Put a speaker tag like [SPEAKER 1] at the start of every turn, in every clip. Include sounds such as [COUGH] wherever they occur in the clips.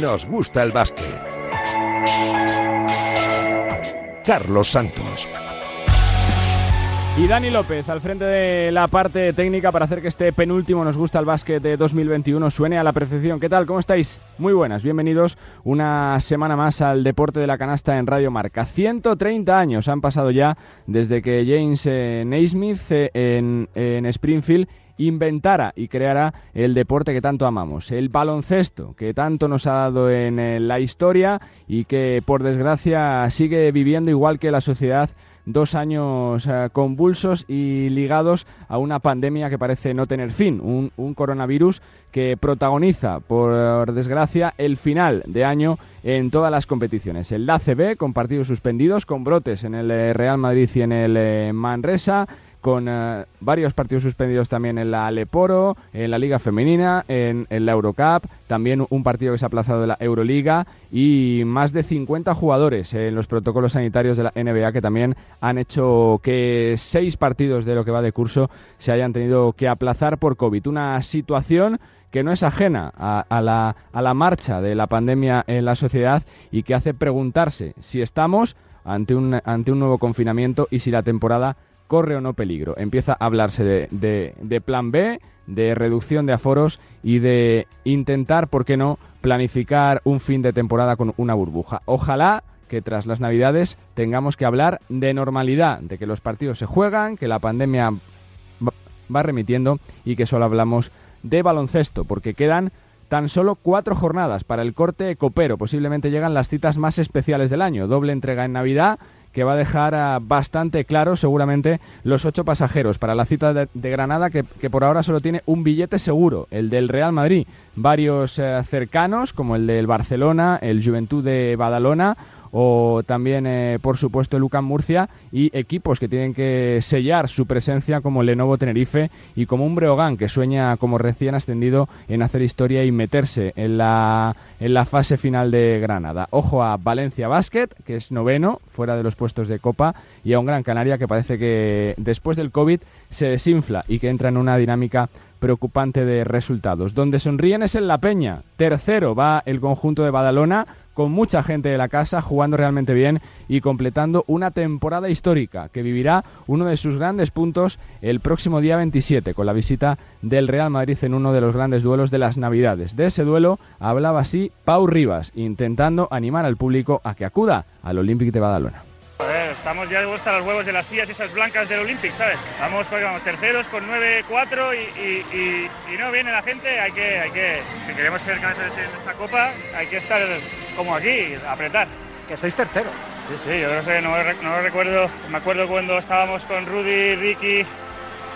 [SPEAKER 1] nos gusta el básquet. Carlos Santos.
[SPEAKER 2] Y Dani López al frente de la parte técnica para hacer que este penúltimo nos gusta el básquet de 2021 suene a la perfección. ¿Qué tal? ¿Cómo estáis? Muy buenas, bienvenidos una semana más al deporte de la canasta en Radio Marca. 130 años han pasado ya desde que James eh, Naismith eh, en, en Springfield inventara y creara el deporte que tanto amamos, el baloncesto, que tanto nos ha dado en eh, la historia y que por desgracia sigue viviendo igual que la sociedad dos años eh, convulsos y ligados a una pandemia que parece no tener fin, un, coronavirus que protagoniza, por desgracia, el final de año en todas las competiciones. El ACB con partidos suspendidos, con brotes en el eh, Real Madrid y en el Manresa, con uh, varios partidos suspendidos también en la Aleporo, en la Liga Femenina, en, en, la Eurocup, también un partido que se ha aplazado de la Euroliga y más de 50 jugadores en los protocolos sanitarios de la NBA que también han hecho que seis partidos de lo que va de curso se hayan tenido que aplazar por COVID. Una situación que no es ajena a, a, la, a la marcha de la pandemia en la sociedad y que hace preguntarse si estamos ante un, ante un nuevo confinamiento y si la temporada corre o no peligro. Empieza a hablarse de, de, de, plan B, de reducción de aforos y de intentar, ¿por qué no?, planificar un fin de temporada con una burbuja. Ojalá que tras las Navidades tengamos que hablar de normalidad, de que los partidos se juegan, que la pandemia va remitiendo y que solo hablamos de baloncesto, porque quedan tan solo cuatro jornadas para el corte copero. Posiblemente llegan las citas más especiales del año. Doble entrega en Navidad que va a dejar uh, bastante claro seguramente los ocho pasajeros para la cita de, Granada que, por ahora solo tiene un billete seguro, el del Real Madrid. Varios uh, cercanos como el del Barcelona, el Juventud de Badalona o también, eh, por supuesto, el UCAM Murcia y equipos que tienen que sellar su presencia como Lenovo Tenerife y como un Breogán que sueña como recién ascendido en hacer historia y meterse en la, en la fase final de Granada. Ojo a Valencia Basket, que es noveno, fuera de los puestos de Copa, y a un Gran Canaria que parece que después del COVID se desinfla y que entra en una dinámica preocupante de resultados. Donde sonríen es en La Peña. Tercero va el conjunto de Badalona con mucha gente de la casa jugando realmente bien y completando una temporada histórica que vivirá uno de sus grandes puntos el próximo día 27 con la visita del Real Madrid en uno de los grandes duelos de las Navidades. De ese duelo hablaba así Pau Rivas, intentando animar al público a que acuda al Olympic de Badalona.
[SPEAKER 3] Joder, estamos ya hasta los huevos de las tías esas blancas del Olympic, ¿sabes? Vamos, pues, vamos terceros con 9-4 y, y, y, y, no viene la gente, hay que, hay que, si queremos ser cabezas en esta copa, hay que estar como aquí, apretar.
[SPEAKER 4] Que sois tercero.
[SPEAKER 3] Sí, sí, yo no sé, no, no recuerdo, me acuerdo cuando estábamos con Rudy, Ricky,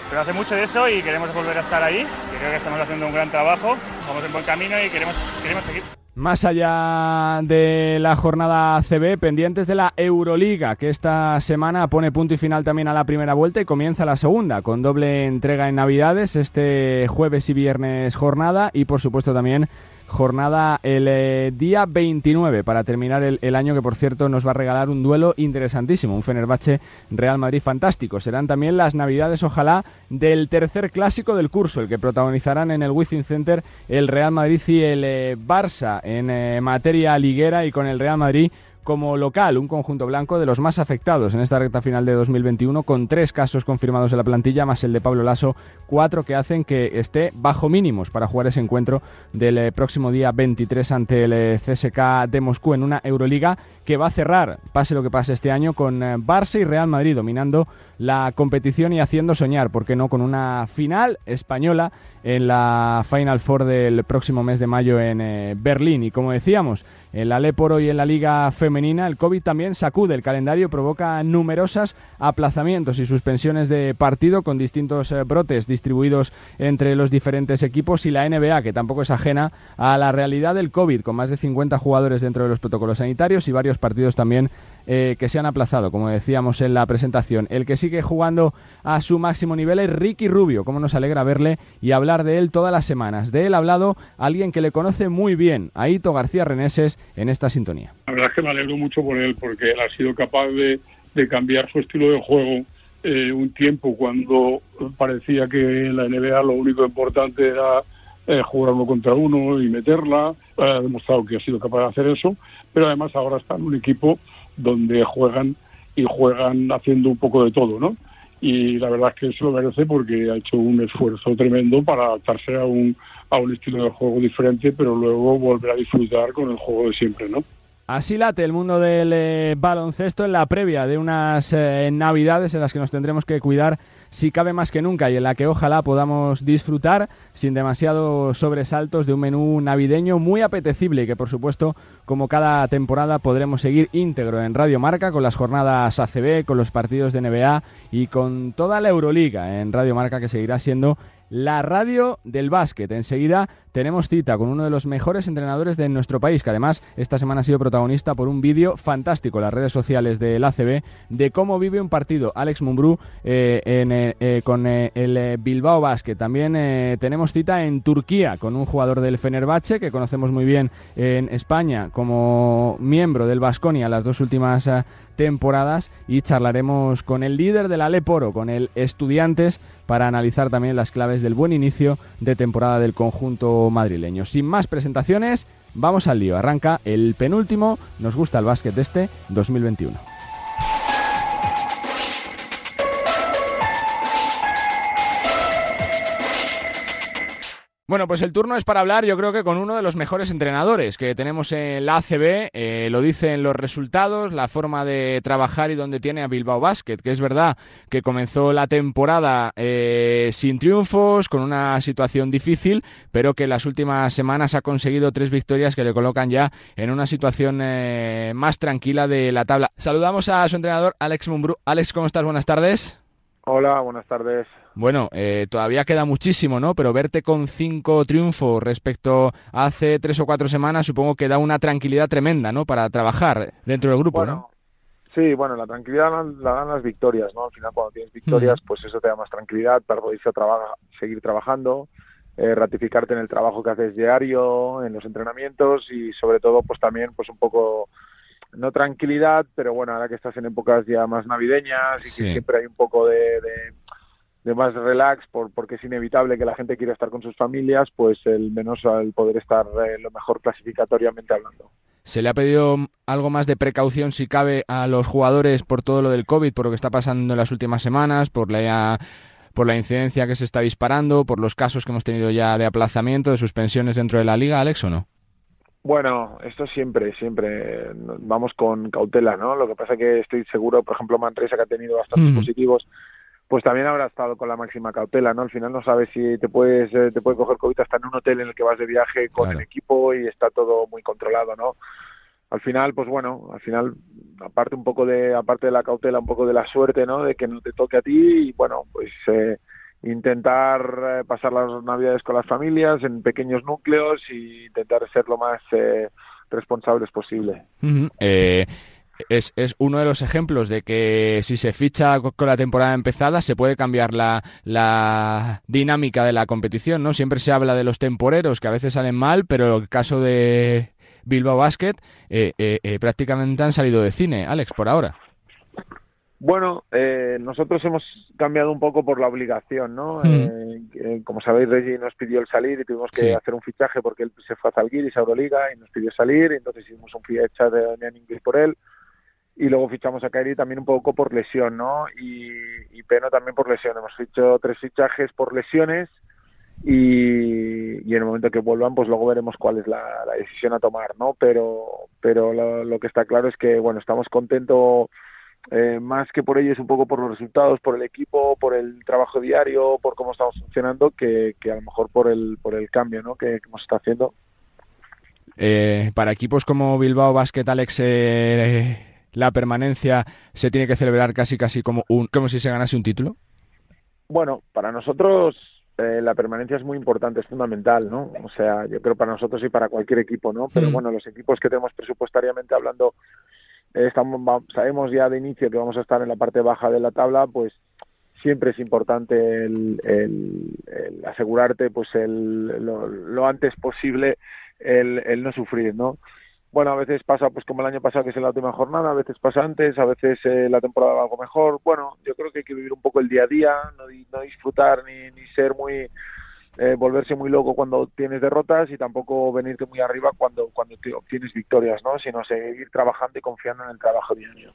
[SPEAKER 3] pero hace mucho de eso y queremos volver a estar ahí. Creo que estamos haciendo un gran trabajo, vamos en buen camino y queremos, queremos seguir.
[SPEAKER 2] Más allá de la jornada CB, pendientes de la Euroliga, que esta semana pone punto y final también a la primera vuelta y comienza la segunda, con doble entrega en Navidades, este jueves y viernes jornada y por supuesto también jornada el eh, día 29 para terminar el, año que por cierto nos va a regalar un duelo interesantísimo, un Fenerbahce Real Madrid fantástico. Serán también las navidades ojalá del tercer clásico del curso, el que protagonizarán en el Wizzing Center el Real Madrid y el eh, Barça en eh, materia liguera y con el Real Madrid como local, un conjunto blanco de los más afectados en esta recta final de 2021, con tres casos confirmados en la plantilla, más el de Pablo Lasso, cuatro que hacen que esté bajo mínimos para jugar ese encuentro del eh, próximo día 23 ante el eh, CSK de Moscú en una Euroliga que va a cerrar, pase lo que pase este año, con eh, Barça y Real Madrid dominando la competición y haciendo soñar, ¿por qué no?, con una final española en la Final Four del próximo mes de mayo en eh, Berlín. Y como decíamos, en la Leporo y en la Liga Femenina, el COVID también sacude el calendario, provoca numerosos aplazamientos y suspensiones de partido con distintos eh, brotes distribuidos entre los diferentes equipos y la NBA, que tampoco es ajena a la realidad del COVID, con más de 50 jugadores dentro de los protocolos sanitarios y varios partidos también eh, que se han aplazado, como decíamos en la presentación. El que sigue jugando a su máximo nivel es Ricky Rubio, como nos alegra verle y hablar de él todas las semanas. De él ha hablado alguien que le conoce muy bien, Aito García Reneses, en esta sintonía.
[SPEAKER 5] La verdad es que me alegro mucho por él, porque él ha sido capaz de, cambiar su estilo de juego eh, un tiempo cuando parecía que en la NBA lo único importante era eh, jugar uno contra uno y meterla ha demostrado que ha sido capaz de hacer eso, pero además ahora está en un equipo donde juegan y juegan haciendo un poco de todo, ¿no? Y la verdad es que eso lo merece porque ha hecho un esfuerzo tremendo para adaptarse a un, a un estilo de juego diferente, pero luego volver a disfrutar con el juego de siempre, ¿no?
[SPEAKER 2] Así late el mundo del eh, baloncesto en la previa de unas eh, navidades en las que nos tendremos que cuidar si cabe más que nunca y en la que ojalá podamos disfrutar sin demasiados sobresaltos de un menú navideño muy apetecible y que por supuesto como cada temporada podremos seguir íntegro en Radio Marca con las jornadas ACB, con los partidos de NBA y con toda la Euroliga en Radio Marca que seguirá siendo la radio del básquet. Enseguida tenemos cita con uno de los mejores entrenadores de nuestro país, que además esta semana ha sido protagonista por un vídeo fantástico en las redes sociales del ACB de cómo vive un partido Alex Mumbrú eh, eh, eh, con el Bilbao Basket. También tenemos cita en Turquía con un jugador del Fenerbahce que conocemos muy bien en España como miembro del Basconia las dos últimas temporadas y charlaremos con el líder del Aleporo, con el Estudiantes, para analizar también las claves del buen inicio de temporada del conjunto madrileño. Sin más presentaciones, vamos al lío. Arranca el penúltimo, nos gusta el básquet este 2021. Bueno, pues el turno es para hablar, yo creo que con uno de los mejores entrenadores que tenemos en la ACB. Eh, lo dicen los resultados, la forma de trabajar y donde tiene a Bilbao Basket, que es verdad que comenzó la temporada eh, sin triunfos, con una situación difícil, pero que en las últimas semanas ha conseguido tres victorias que le colocan ya en una situación eh, más tranquila de la tabla. Saludamos a su entrenador, Alex Mumbrú. Alex, ¿cómo estás? Buenas tardes.
[SPEAKER 4] Hola, buenas tardes.
[SPEAKER 2] Bueno, eh, todavía queda muchísimo, ¿no? Pero verte con cinco triunfos respecto a hace tres o cuatro semanas, supongo que da una tranquilidad tremenda, ¿no? Para trabajar dentro del grupo, ¿no?
[SPEAKER 4] Sí, bueno, la tranquilidad la dan las victorias, ¿no? Al final, cuando tienes victorias, pues eso te da más tranquilidad para poder seguir trabajando, eh, ratificarte en el trabajo que haces diario, en los entrenamientos y sobre todo, pues también, pues un poco no tranquilidad, pero bueno, ahora que estás en épocas ya más navideñas y que siempre hay un poco de, de más relax por, porque es inevitable que la gente quiera estar con sus familias, pues el menos al poder estar eh, lo mejor clasificatoriamente hablando.
[SPEAKER 2] ¿Se le ha pedido algo más de precaución, si cabe, a los jugadores por todo lo del COVID, por lo que está pasando en las últimas semanas, por la, por la incidencia que se está disparando, por los casos que hemos tenido ya de aplazamiento, de suspensiones dentro de la liga, Alex, o no?
[SPEAKER 4] Bueno, esto siempre, siempre vamos con cautela, ¿no? Lo que pasa que estoy seguro, por ejemplo, Manresa, que ha tenido bastantes positivos, pues también habrá estado con la máxima cautela, ¿no? Al final no sabes si te puedes eh, te puede coger COVID hasta en un hotel en el que vas de viaje con el equipo y está todo muy controlado, ¿no? Al final, pues bueno, al final aparte un poco de aparte de la cautela, un poco de la suerte, ¿no? De que no te toque a ti y bueno, pues eh, intentar eh, pasar las navidades con las familias en pequeños núcleos y intentar ser lo más responsables posible
[SPEAKER 2] es, es, uno de los ejemplos de que si se ficha con la temporada empezada se puede cambiar la, la, dinámica de la competición, ¿no? Siempre se habla de los temporeros que a veces salen mal, pero el caso de Bilbao Basket eh, eh, eh, prácticamente han salido de cine, Alex, por ahora.
[SPEAKER 4] Bueno, nosotros hemos cambiado un poco por la obligación, ¿no? Mm. como sabéis, Reggie nos pidió el salir y tuvimos que hacer un fichaje porque él se fue a Zalgiris, a Euroliga, y nos pidió salir, y entonces hicimos un fichaje de inglés por él y luego fichamos a Kairi también un poco por lesión, ¿no? Y, y Peno también por lesión. Hemos hecho tres fichajes por lesiones y, y, en el momento que vuelvan, pues luego veremos cuál es la, decisión a tomar, ¿no? Pero, pero lo, que está claro es que, bueno, estamos contentos eh, más que por ellos, un poco por los resultados, por el equipo, por el trabajo diario, por cómo estamos funcionando, que, que a lo mejor por el, por el cambio, ¿no? Que, hemos estado haciendo.
[SPEAKER 2] Eh, para equipos como Bilbao Basket, Alex, eh, la permanencia se tiene que celebrar casi casi como un como si se ganase un título?
[SPEAKER 4] Bueno, para nosotros eh, la permanencia es muy importante, es fundamental, ¿no? O sea, yo creo para nosotros y para cualquier equipo, ¿no? Pero mm. bueno, los equipos que tenemos presupuestariamente hablando, eh, estamos, sabemos ya de inicio que vamos a estar en la parte baja de la tabla, pues siempre es importante el, asegurarte pues el, lo, antes posible el, el no sufrir, ¿no? Bueno, a veces pasa pues como el año pasado que es la última jornada, a veces pasa antes, a veces eh, la temporada va algo mejor. Bueno, yo creo que hay que vivir un poco el día a día, no, no disfrutar ni, ser muy eh, volverse muy loco cuando tienes derrotas y tampoco venirte muy arriba cuando, cuando obtienes victorias, ¿no? Sino seguir trabajando y confiando en el trabajo diario.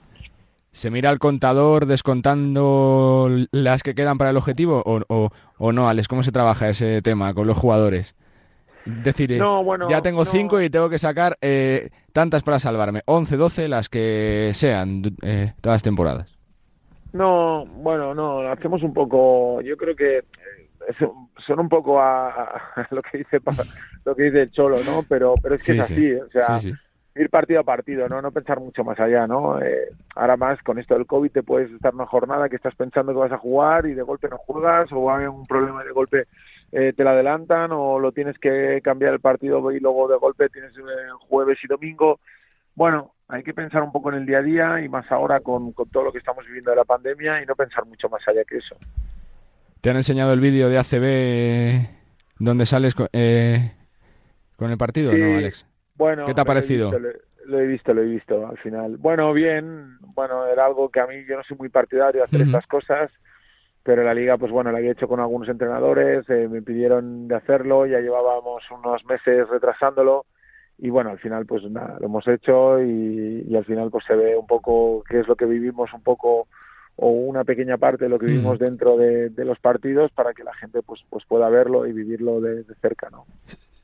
[SPEAKER 2] ¿Se mira al contador descontando las que quedan para el objetivo o, o, o no, Alex? ¿Cómo se trabaja ese tema con los jugadores? Decir, eh, ya tengo cinco y tengo que sacar eh, tantas para salvarme. 11, 12, las que sean eh, todas las temporadas.
[SPEAKER 4] No, bueno, no, hacemos un poco, yo creo que son un poco a, lo que dice lo que dice el Cholo, ¿no? Pero pero es que es así, o sea, ir partido a partido, ¿no? No pensar mucho más allá, ¿no? ahora más con esto del COVID te puedes estar una jornada que estás pensando que vas a jugar y de golpe no juegas o hay un problema de golpe eh, te la adelantan o lo tienes que cambiar el partido y luego de golpe tienes eh, jueves y domingo. Bueno, hay que pensar un poco en el día a día y más ahora con, todo lo que estamos viviendo de la pandemia y no pensar mucho más allá que eso.
[SPEAKER 2] ¿Te han enseñado el vídeo de ACB donde sales con, eh, con el partido, no, Alex?
[SPEAKER 4] Bueno,
[SPEAKER 2] ¿qué te ha parecido?
[SPEAKER 4] Lo he, visto, lo he visto, al final. Bueno, bien, bueno, era algo que a mí yo no soy muy partidario de hacer estas cosas pero la liga, pues bueno, la había hecho con algunos entrenadores, eh, me pidieron de hacerlo, ya llevábamos unos meses retrasándolo y bueno, al final pues nada, lo hemos hecho y, al final pues se ve un poco qué es lo que vivimos un poco o una pequeña parte de lo que vivimos dentro de, los partidos para que la gente pues pues pueda verlo y vivirlo de, de, cerca, ¿no?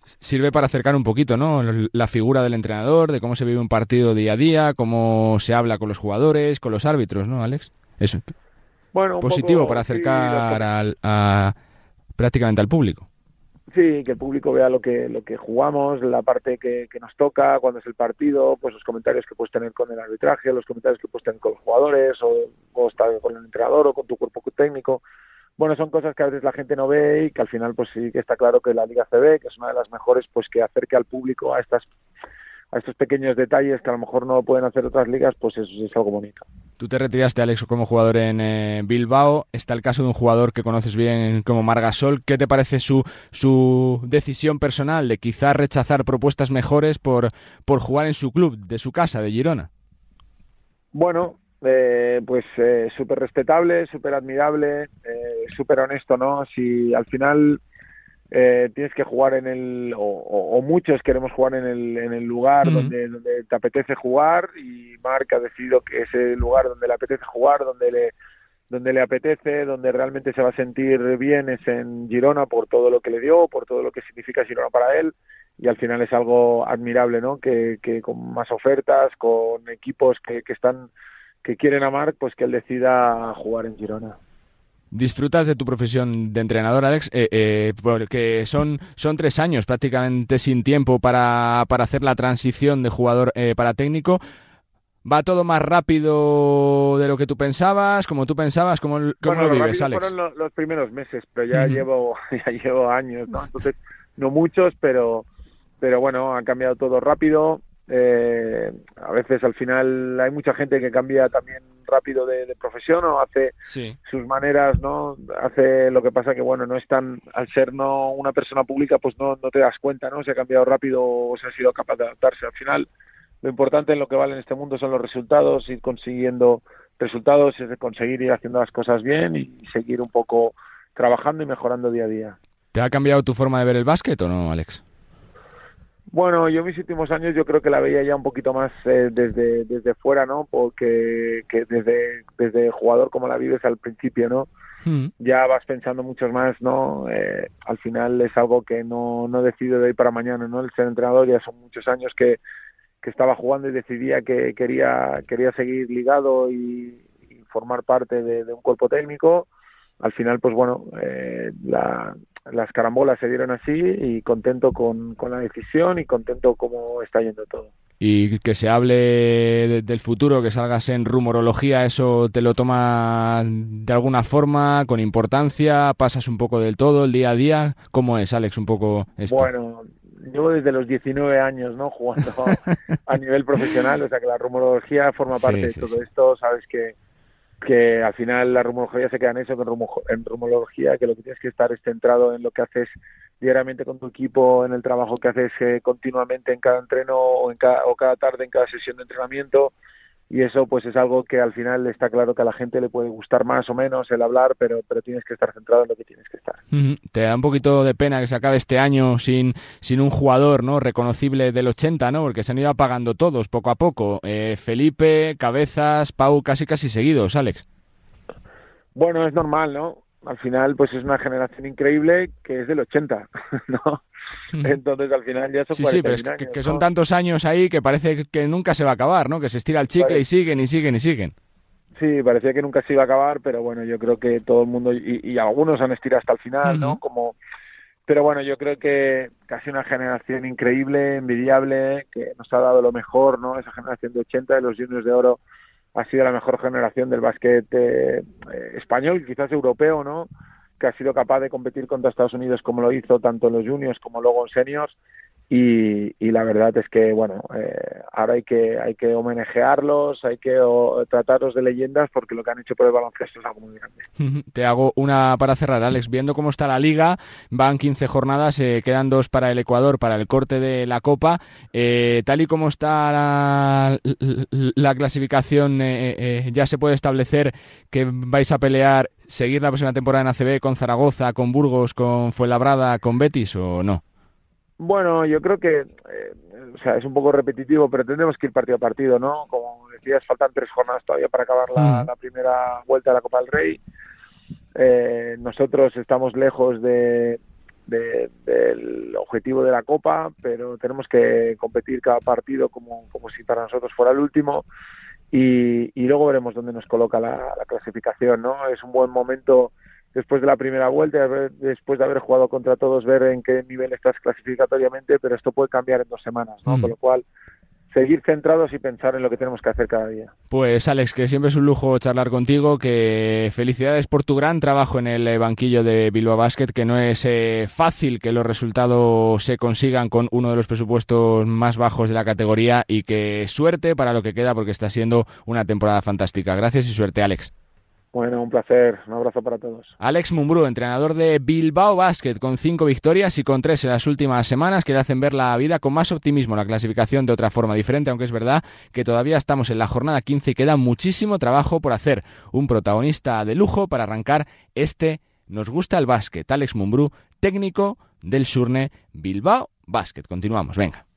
[SPEAKER 2] Sirve para acercar un poquito, ¿no? La figura del entrenador, de cómo se vive un partido día a día, cómo se habla con los jugadores, con los árbitros, ¿no, Alex? Eso
[SPEAKER 4] bueno,
[SPEAKER 2] positivo para acercar al, a, prácticamente al público.
[SPEAKER 4] Sí, que el público vea lo que lo que jugamos, la parte que, que, nos toca, cuando es el partido, pues los comentarios que puedes tener con el arbitraje, los comentarios que puedes tener con los jugadores, o, o estar con el entrenador o con tu cuerpo técnico. Bueno, son cosas que a veces la gente no ve y que al final pues sí que está claro que la Liga CB, que es una de las mejores, pues que acerque al público a estas a estos pequeños detalles que a lo mejor no pueden hacer otras ligas, pues eso es algo bonito.
[SPEAKER 2] Tú te retiraste, Alex, como jugador en eh, Bilbao. Está el caso de un jugador que conoces bien como Margasol. ¿Qué te parece su, su decisión personal de quizás rechazar propuestas mejores por, por jugar en su club, de su casa, de Girona?
[SPEAKER 4] Bueno, eh, pues eh, súper respetable, súper admirable, eh, súper honesto, ¿no? Si al final eh, tienes que jugar en el, o, muchos queremos jugar en el, en el lugar donde, donde te apetece jugar y Marc ha decidido que ese lugar donde le apetece jugar, donde le, donde le apetece, donde realmente se va a sentir bien es en Girona por todo lo que le dio, por todo lo que significa Girona para él. Y al final es algo admirable, ¿no? Que, que con más ofertas, con equipos que, que están que quieren a Marc, pues que él decida jugar en Girona
[SPEAKER 2] disfrutas de tu profesión de entrenador, Alex, eh, eh, porque son, son tres años prácticamente sin tiempo para, para hacer la transición de jugador eh, para técnico. ¿Va todo más rápido de lo que tú pensabas? ¿Como tú pensabas? ¿Cómo, cómo lo vives, Alex?
[SPEAKER 4] Fueron los, primeros meses, pero ya, llevo, [LAUGHS] ya llevo años, ¿no? Entonces, no muchos, pero, pero bueno, ha cambiado todo rápido. Eh, a veces al final hay mucha gente que cambia también rápido de, profesión o hace sus maneras, ¿no? Hace lo que pasa que, bueno, no es tan, al ser no una persona pública, pues no, no te das cuenta, ¿no? Se ha cambiado rápido o se ha sido capaz de adaptarse. Al final, lo importante en lo que vale en este mundo son los resultados, ir consiguiendo resultados, es conseguir ir haciendo las cosas bien y seguir un poco trabajando y mejorando día a día.
[SPEAKER 2] ¿Te ha cambiado tu forma de ver el básquet o no, Alex?
[SPEAKER 4] Bueno, yo mis últimos años yo creo que la veía ya un poquito más eh, desde, desde fuera, ¿no? Porque que desde, desde jugador como la vives al principio, ¿no? Hmm. Ya vas pensando mucho más, ¿no? Eh, al final es algo que no, no decido de hoy para mañana, ¿no? El ser entrenador ya son muchos años que, que estaba jugando y decidía que quería, quería seguir ligado y, formar parte de, de, un cuerpo técnico. Al final, pues bueno, eh, la, las carambolas se dieron así y contento con, con la decisión y contento cómo está yendo todo.
[SPEAKER 2] Y que se hable del futuro, que salgas en rumorología, ¿eso te lo tomas de alguna forma, con importancia? ¿Pasas un poco del todo, el día a día? ¿Cómo es, Alex, un poco esto?
[SPEAKER 4] Bueno, llevo desde los 19 años, ¿no? Jugando [LAUGHS] a nivel profesional, o sea que la rumorología forma parte de todo esto, sabes que que al final la rumorología se queda en eso, en rumorología, que lo que tienes que estar es centrado en lo que haces diariamente con tu equipo, en el trabajo que haces eh, continuamente en cada entreno o, en cada, o cada tarde en cada sesión de entrenamiento y eso pues es algo que al final está claro que a la gente le puede gustar más o menos el hablar, pero, pero tienes que estar centrado en lo que tienes que estar.
[SPEAKER 2] Te da un poquito de pena que se acabe este año sin, sin un jugador no reconocible del 80, ¿no? Porque se han ido apagando todos poco a poco. Eh, Felipe, Cabezas, Pau, casi casi seguidos, Alex.
[SPEAKER 4] Bueno, es normal, ¿no? Al final, pues es una generación increíble que es del 80, [LAUGHS] ¿no? Entonces al final ya son
[SPEAKER 2] sí, sí, pero es que, son tantos años ahí que parece que nunca se va a acabar, ¿no? Que se estira el chicle y siguen y siguen y siguen.
[SPEAKER 4] Sí, parecía que nunca se iba a acabar, pero bueno, yo creo que todo el mundo y, algunos han estirado hasta el final, ¿no? Como, pero bueno, yo creo que casi una generación increíble, envidiable, que nos ha dado lo mejor, ¿no? Esa generación de 80 de los juniors de oro ha sido la mejor generación del básquet eh, español, quizás europeo, ¿no? que ha sido capaz de competir contra Estados Unidos como lo hizo tanto en los juniors como luego en seniors y, la verdad es que bueno eh, ahora hay que hay que homenajearlos hay que tratarlos de leyendas porque lo que han hecho por el baloncesto es algo muy grande. [LAUGHS]
[SPEAKER 2] Te hago una para cerrar Alex. Viendo cómo está la liga van 15 jornadas eh, quedan dos para el Ecuador para el corte de la Copa. Eh, tal y como está la, la clasificación ya se puede establecer que vais a pelear seguir la próxima temporada en ACB con Zaragoza, con Burgos, con Fuenlabrada, con Betis o no?
[SPEAKER 4] Bueno, yo creo que eh, o sea, es un poco repetitivo, pero tendremos que ir partido a partido, ¿no? Como decías, faltan tres jornadas todavía para acabar la, mm. primera vuelta de la Copa del Rey. Eh, nosotros estamos lejos de, del objetivo de la Copa, pero tenemos que competir cada partido como, como si para nosotros fuera el último y, y luego veremos dónde nos coloca la, clasificación, ¿no? Es un buen momento después de la primera vuelta, después de haber jugado contra todos, ver en qué nivel estás clasificatoriamente, pero esto puede cambiar en dos semanas, ¿no? Mm. Con lo cual, seguir centrados y pensar en lo que tenemos que hacer cada día.
[SPEAKER 2] Pues Alex, que siempre es un lujo charlar contigo, que felicidades por tu gran trabajo en el eh, banquillo de Bilbao Basket, que no es eh, fácil que los resultados se consigan con uno de los presupuestos más bajos de la categoría y que suerte para lo que queda porque está siendo una temporada fantástica. Gracias y suerte Alex.
[SPEAKER 4] Bueno, un placer. Un abrazo para todos.
[SPEAKER 2] Alex Mumbrú, entrenador de Bilbao Basket, con cinco victorias y con tres en las últimas semanas, que le hacen ver la vida con más optimismo, la clasificación de otra forma diferente, aunque es verdad que todavía estamos en la jornada 15 y queda muchísimo trabajo por hacer. Un protagonista de lujo para arrancar este Nos gusta el básquet. Alex Mumbrú, técnico del Surne Bilbao Basket. Continuamos, venga.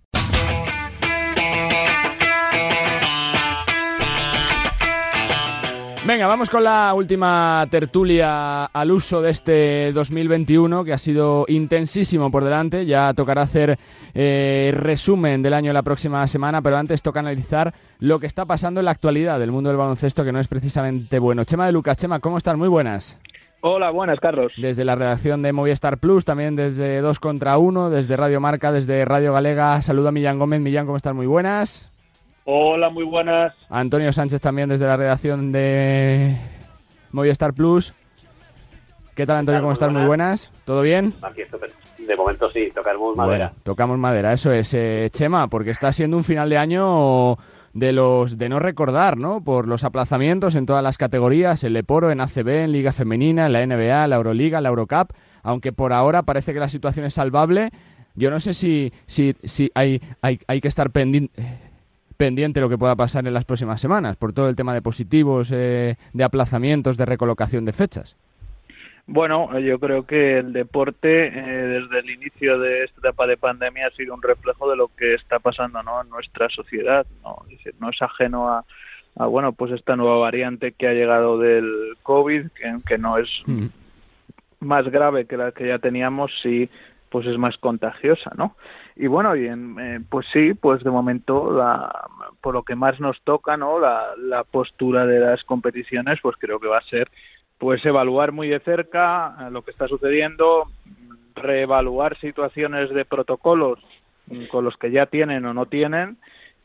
[SPEAKER 2] Venga, vamos con la última tertulia al uso de este 2021 que ha sido intensísimo por delante. Ya tocará hacer eh, resumen del año la próxima semana, pero antes toca analizar lo que está pasando en la actualidad del mundo del baloncesto que no es precisamente bueno. Chema de Lucas, Chema, ¿cómo estás? Muy buenas.
[SPEAKER 6] Hola, buenas, Carlos.
[SPEAKER 2] Desde la redacción de Movistar Plus, también desde 2 contra 1, desde Radio Marca, desde Radio Galega. Saludo a Millán Gómez. Millán, ¿cómo estás? Muy buenas.
[SPEAKER 7] Hola, muy buenas.
[SPEAKER 2] Antonio Sánchez también desde la redacción de Movistar Plus. ¿Qué tal, Antonio? ¿Cómo estás? Muy buenas. ¿Todo bien?
[SPEAKER 7] Aquí De momento sí, tocamos madera.
[SPEAKER 2] tocamos madera, eso es. Eh, Chema, porque está siendo un final de año de los de no recordar, ¿no? Por los aplazamientos en todas las categorías, el Leporo, en ACB, en Liga Femenina, en la NBA, la Euroliga, la Eurocup, aunque por ahora parece que la situación es salvable. Yo no sé si, si, si hay, hay, hay que estar pendiente pendiente lo que pueda pasar en las próximas semanas, por todo el tema de positivos, eh, de aplazamientos, de recolocación de fechas.
[SPEAKER 6] Bueno, yo creo que el deporte eh, desde el inicio de esta etapa de pandemia ha sido un reflejo de lo que está pasando ¿no? en nuestra sociedad. No, es, decir, no es ajeno a, bueno pues esta nueva variante que ha llegado del COVID, que, no es mm. más grave que la que ya teníamos, sí pues es más contagiosa, ¿no? Y bueno y eh, pues sí pues de momento la, por lo que más nos toca no la, la postura de las competiciones pues creo que va a ser pues evaluar muy de cerca eh, lo que está sucediendo reevaluar situaciones de protocolos con los que ya tienen o no tienen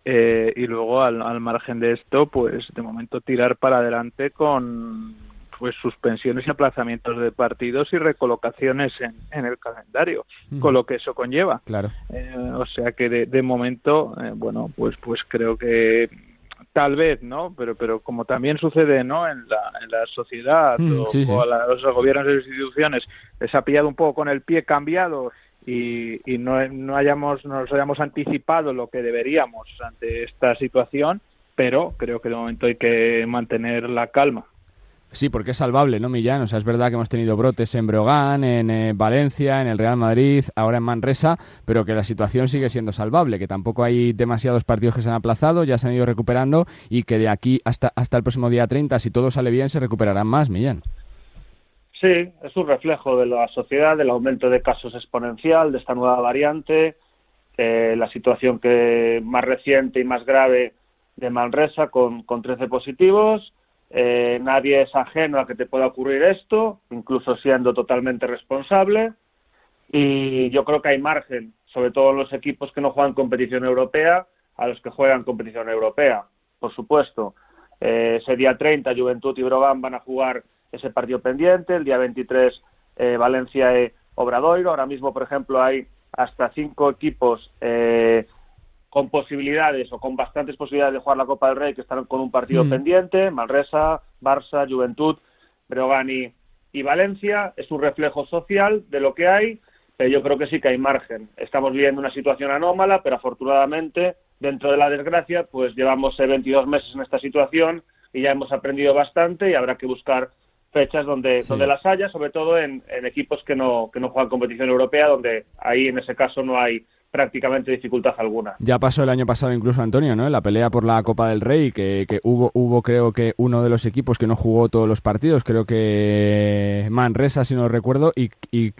[SPEAKER 6] eh, y luego al, al margen de esto pues de momento tirar para adelante con pues suspensiones y aplazamientos de partidos y recolocaciones en, el calendario, con lo que eso conlleva.
[SPEAKER 2] Claro.
[SPEAKER 6] Eh, o sea que de, momento, eh, bueno, pues pues creo que tal vez, ¿no? Pero pero como también sucede, ¿no? En la, en la sociedad mm, o, a los gobiernos y instituciones les ha pillado un poco con el pie cambiado y, no, no hayamos nos hayamos anticipado lo que deberíamos ante esta situación pero creo que de momento hay que mantener la calma.
[SPEAKER 2] Sí, porque es salvable, ¿no, Millán? O sea, es verdad que hemos tenido brotes en Brogan, en eh, Valencia, en el Real Madrid, ahora en Manresa, pero que la situación sigue siendo salvable, que tampoco hay demasiados partidos que se han aplazado, ya se han ido recuperando y que de aquí hasta, hasta el próximo día 30, si todo sale bien, se recuperarán más, Millán.
[SPEAKER 7] Sí, es un reflejo de la sociedad, del aumento de casos exponencial, de esta nueva variante, eh, la situación que más reciente y más grave de Manresa con, con 13 positivos. Eh, nadie es ajeno a que te pueda ocurrir esto, incluso siendo totalmente responsable. Y yo creo que hay margen, sobre todo en los equipos que no juegan competición europea, a los que juegan competición europea. Por supuesto, eh, ese día 30 Juventud y Brogan van a jugar ese partido pendiente, el día 23 eh, Valencia y Obradoiro. Ahora mismo, por ejemplo, hay hasta cinco equipos eh, con posibilidades o con bastantes posibilidades de jugar la Copa del Rey que están con un partido mm. pendiente, Malresa, Barça, Juventud, Breogán y, Valencia. Es un reflejo social de lo que hay, pero yo creo que sí que hay margen. Estamos viviendo una situación anómala, pero afortunadamente, dentro de la desgracia, pues llevamos 22 eh, meses en esta situación y ya hemos aprendido bastante y habrá que buscar fechas donde, donde las haya, sobre todo en, equipos que no, que no juegan competición europea, donde ahí en ese caso no hay prácticamente dificultad alguna.
[SPEAKER 2] Ya pasó el año pasado incluso Antonio, ¿no? En la pelea por la Copa del Rey, que, que, hubo, hubo creo que uno de los equipos que no jugó todos los partidos, creo que Manresa, si no recuerdo, y, y,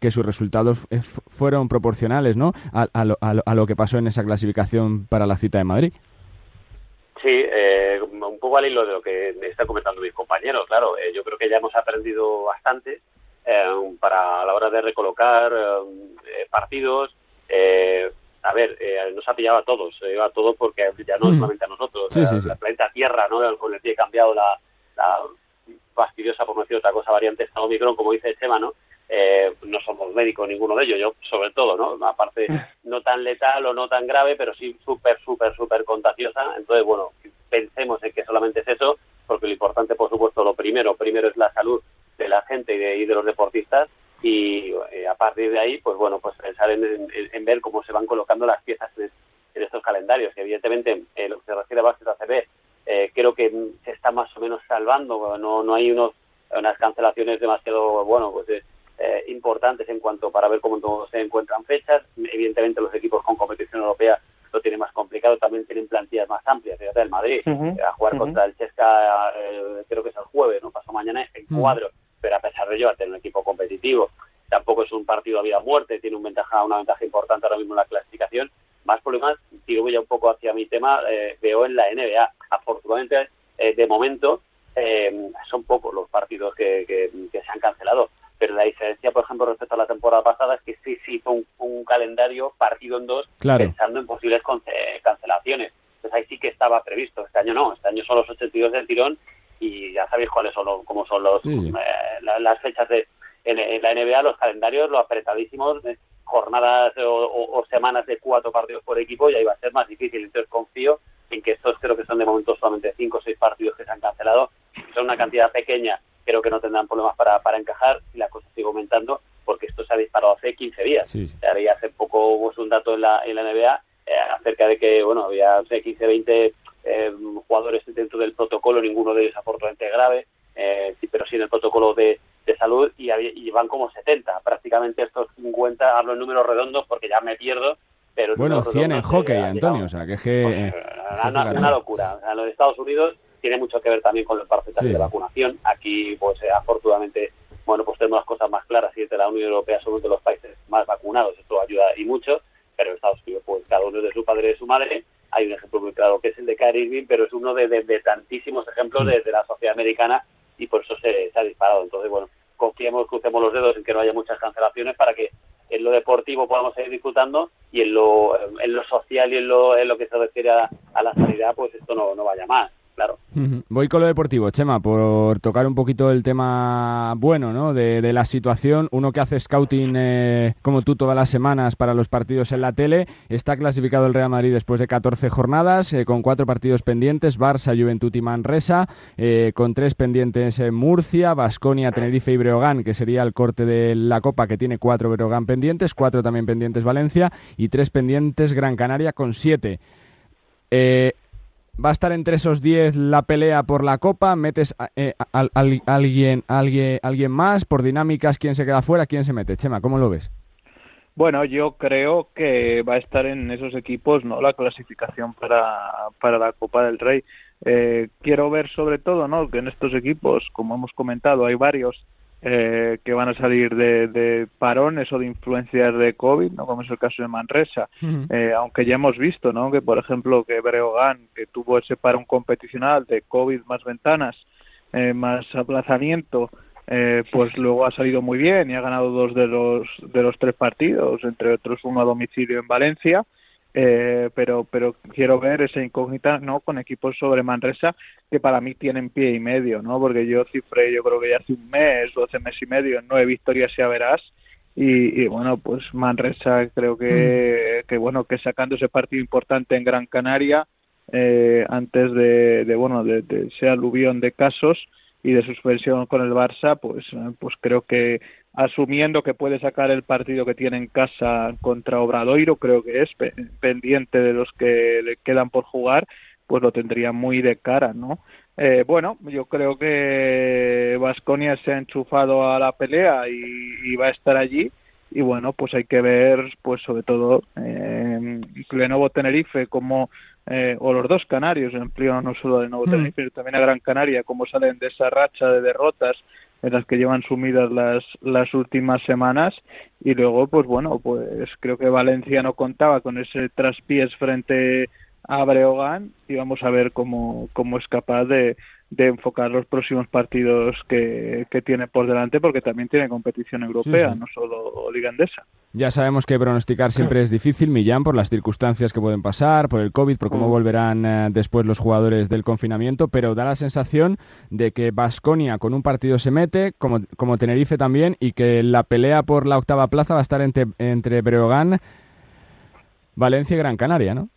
[SPEAKER 2] que sus resultados fueron proporcionales, ¿no? A, a, lo, a, lo, que pasó en esa clasificación para la cita de Madrid.
[SPEAKER 8] Sí, eh, un poco al hilo de lo que me está comentando mis compañeros, claro, eh, yo creo que ya hemos aprendido bastante eh, para a la hora de recolocar partidos. A ver, nos ha pillado a todos, a todos porque ya no mm. solamente a nosotros, la planeta Tierra, ¿no? Con el pie cambiado la, la fastidiosa, por no decir otra cosa, variante esta Omicron, como dice Chema, ¿no? Eh, no somos médicos ninguno de ellos, yo sobre todo, ¿no? Aparte, no tan letal o no tan grave, pero sí súper, súper, súper contagiosa. Entonces, bueno, pensemos en que solamente es eso, porque lo importante, por supuesto, lo primero, primero es la salud de la gente y de, y de los deportistas y eh, a partir de ahí, pues bueno, pues pensar en, ver cómo se van colocando las piezas en, estos calendarios. Y evidentemente, eh, lo que se refiere a Básquet ACB, eh, creo que se está más o menos salvando, no, no hay unos unas cancelaciones demasiado, bueno, pues eh, importantes en cuanto para ver cómo se encuentran fechas. Evidentemente los equipos con competición europea lo tienen más complicado, también tienen plantillas más amplias. Fíjate, el Madrid eh, a jugar contra el Chesca, eh, creo que es el jueves, no pasó mañana en cuadro, pero a pesar de ello, a tener un equipo competitivo, tampoco es un partido a vida muerte, tiene un ventaja, una ventaja importante ahora mismo en la clasificación. Más problemas, tiro ya un poco hacia mi tema, veo en la NBA. Afortunadamente, de momento, son pocos los partidos que, que se han cancelado pero la diferencia, por ejemplo, respecto a la temporada pasada es que sí se hizo un, calendario partido en dos pensando en posibles cancelaciones. Entonces ahí sí que estaba previsto. Este año no, este año son los 82 del tirón y ya sabéis cuáles son los, cómo son los, eh, las fechas de en, la NBA, los calendarios, los apretadísimos, jornadas o, semanas de cuatro partidos por equipo, y ahí va a ser más difícil. Entonces confío en que estos creo que son de momento solamente cinco o seis partidos que se han cancelado, son una cantidad pequeña creo que no tendrán problemas para, para encajar y la cosa sigue aumentando porque esto se ha disparado hace 15 días. Sí. hace poco hubo un dato en la, en la NBA eh, acerca de que, bueno, había hace 15, 20 eh, jugadores dentro del protocolo, ninguno de ellos afortunadamente grave, eh, pero sí en el protocolo de, de salud y, y, van como 70. Prácticamente estos 50, hablo en números redondos porque ya me pierdo, pero...
[SPEAKER 2] Bueno, 100 en hockey, Antonio, o sea, que es que...
[SPEAKER 8] Pues, una, locura. O sea, los Estados Unidos tiene mucho que ver también con el porcentaje de vacunación. Aquí, pues eh, afortunadamente, bueno, pues tenemos las cosas más claras y desde la Unión Europea somos de los países más vacunados, esto ayuda y mucho, pero Estados Unidos, pues cada uno de su padre y de su madre. Hay un ejemplo muy claro que es el de Kyrie Irving, pero es uno de, tantísimos ejemplos de, la sociedad americana y por eso se, ha disparado. Entonces, bueno, confiemos, crucemos los dedos en que no haya muchas cancelaciones para que en lo deportivo podamos seguir disfrutando y en lo, en lo social y en lo, en lo que se refiere a, la sanidad, pues esto no, no vaya más claro.
[SPEAKER 2] Voy con lo deportivo, Chema, por tocar un poquito el tema bueno ¿no? de, la situación. Uno que hace scouting eh, como tú todas las semanas para los partidos en la tele. Está clasificado el Real Madrid después de 14 jornadas, eh, con cuatro partidos pendientes, Barça, Juventud y Manresa, eh, con tres pendientes en Murcia, Basconia, Tenerife y Breogán, que sería el corte de la Copa, que tiene cuatro Breogán pendientes, cuatro también pendientes Valencia y tres pendientes Gran Canaria con siete. Va a estar entre esos 10 la pelea por la Copa, metes eh, a, alguien, alguien, alguien más, por dinámicas, quién se queda fuera, quién se mete. Chema, ¿cómo lo ves?
[SPEAKER 6] Bueno, yo creo que va a estar en esos equipos no la clasificación para, para la Copa del Rey. Eh, quiero ver sobre todo ¿no? que en estos equipos, como hemos comentado, hay varios eh, que van a salir de, parones o de influencias de COVID, ¿no? como es el caso de Manresa, eh, aunque ya hemos visto ¿no? que, por ejemplo, que Breogán, que tuvo ese parón competicional de COVID más ventanas, más aplazamiento, eh, pues luego ha salido muy bien y ha ganado dos de los de los tres partidos, entre otros uno a domicilio en Valencia. Eh, pero pero quiero ver esa incógnita no con equipos sobre Manresa que para mí tienen pie y medio no porque yo cifré yo creo que ya hace un mes o hace mes y medio nueve victorias ya verás. Y, bueno pues Manresa creo que, mm. que bueno que sacando ese partido importante en Gran Canaria eh, antes de, de bueno de, de ese aluvión de casos y de suspensión con el Barça, pues, pues creo que asumiendo que puede sacar el partido que tiene en casa contra Obradoiro, creo que es pendiente de los que le quedan por jugar, pues lo tendría muy de cara, ¿no? Eh, bueno, yo creo que Vasconia se ha enchufado a la pelea y, va a estar allí y bueno, pues hay que ver, pues sobre todo eh, Lenovo Tenerife como eh, o los dos canarios, en no solo de Nuevo mm. Tenerife, pero también a Gran Canaria, cómo salen de esa racha de derrotas en las que llevan sumidas las, las últimas semanas. Y luego pues bueno pues creo que Valencia no contaba con ese traspiés frente a Breogán y vamos a ver cómo, cómo es capaz de, de enfocar los próximos partidos que, que, tiene por delante, porque también tiene competición europea, no solo liga andesa.
[SPEAKER 2] Ya sabemos que pronosticar siempre es difícil, Millán, por las circunstancias que pueden pasar, por el COVID, por cómo mm. volverán eh, después los jugadores del confinamiento, pero da la sensación de que Basconia con un partido se mete, como, como Tenerife también, y que la pelea por la octava plaza va a estar entre, entre Breogán, Valencia y Gran Canaria, ¿no?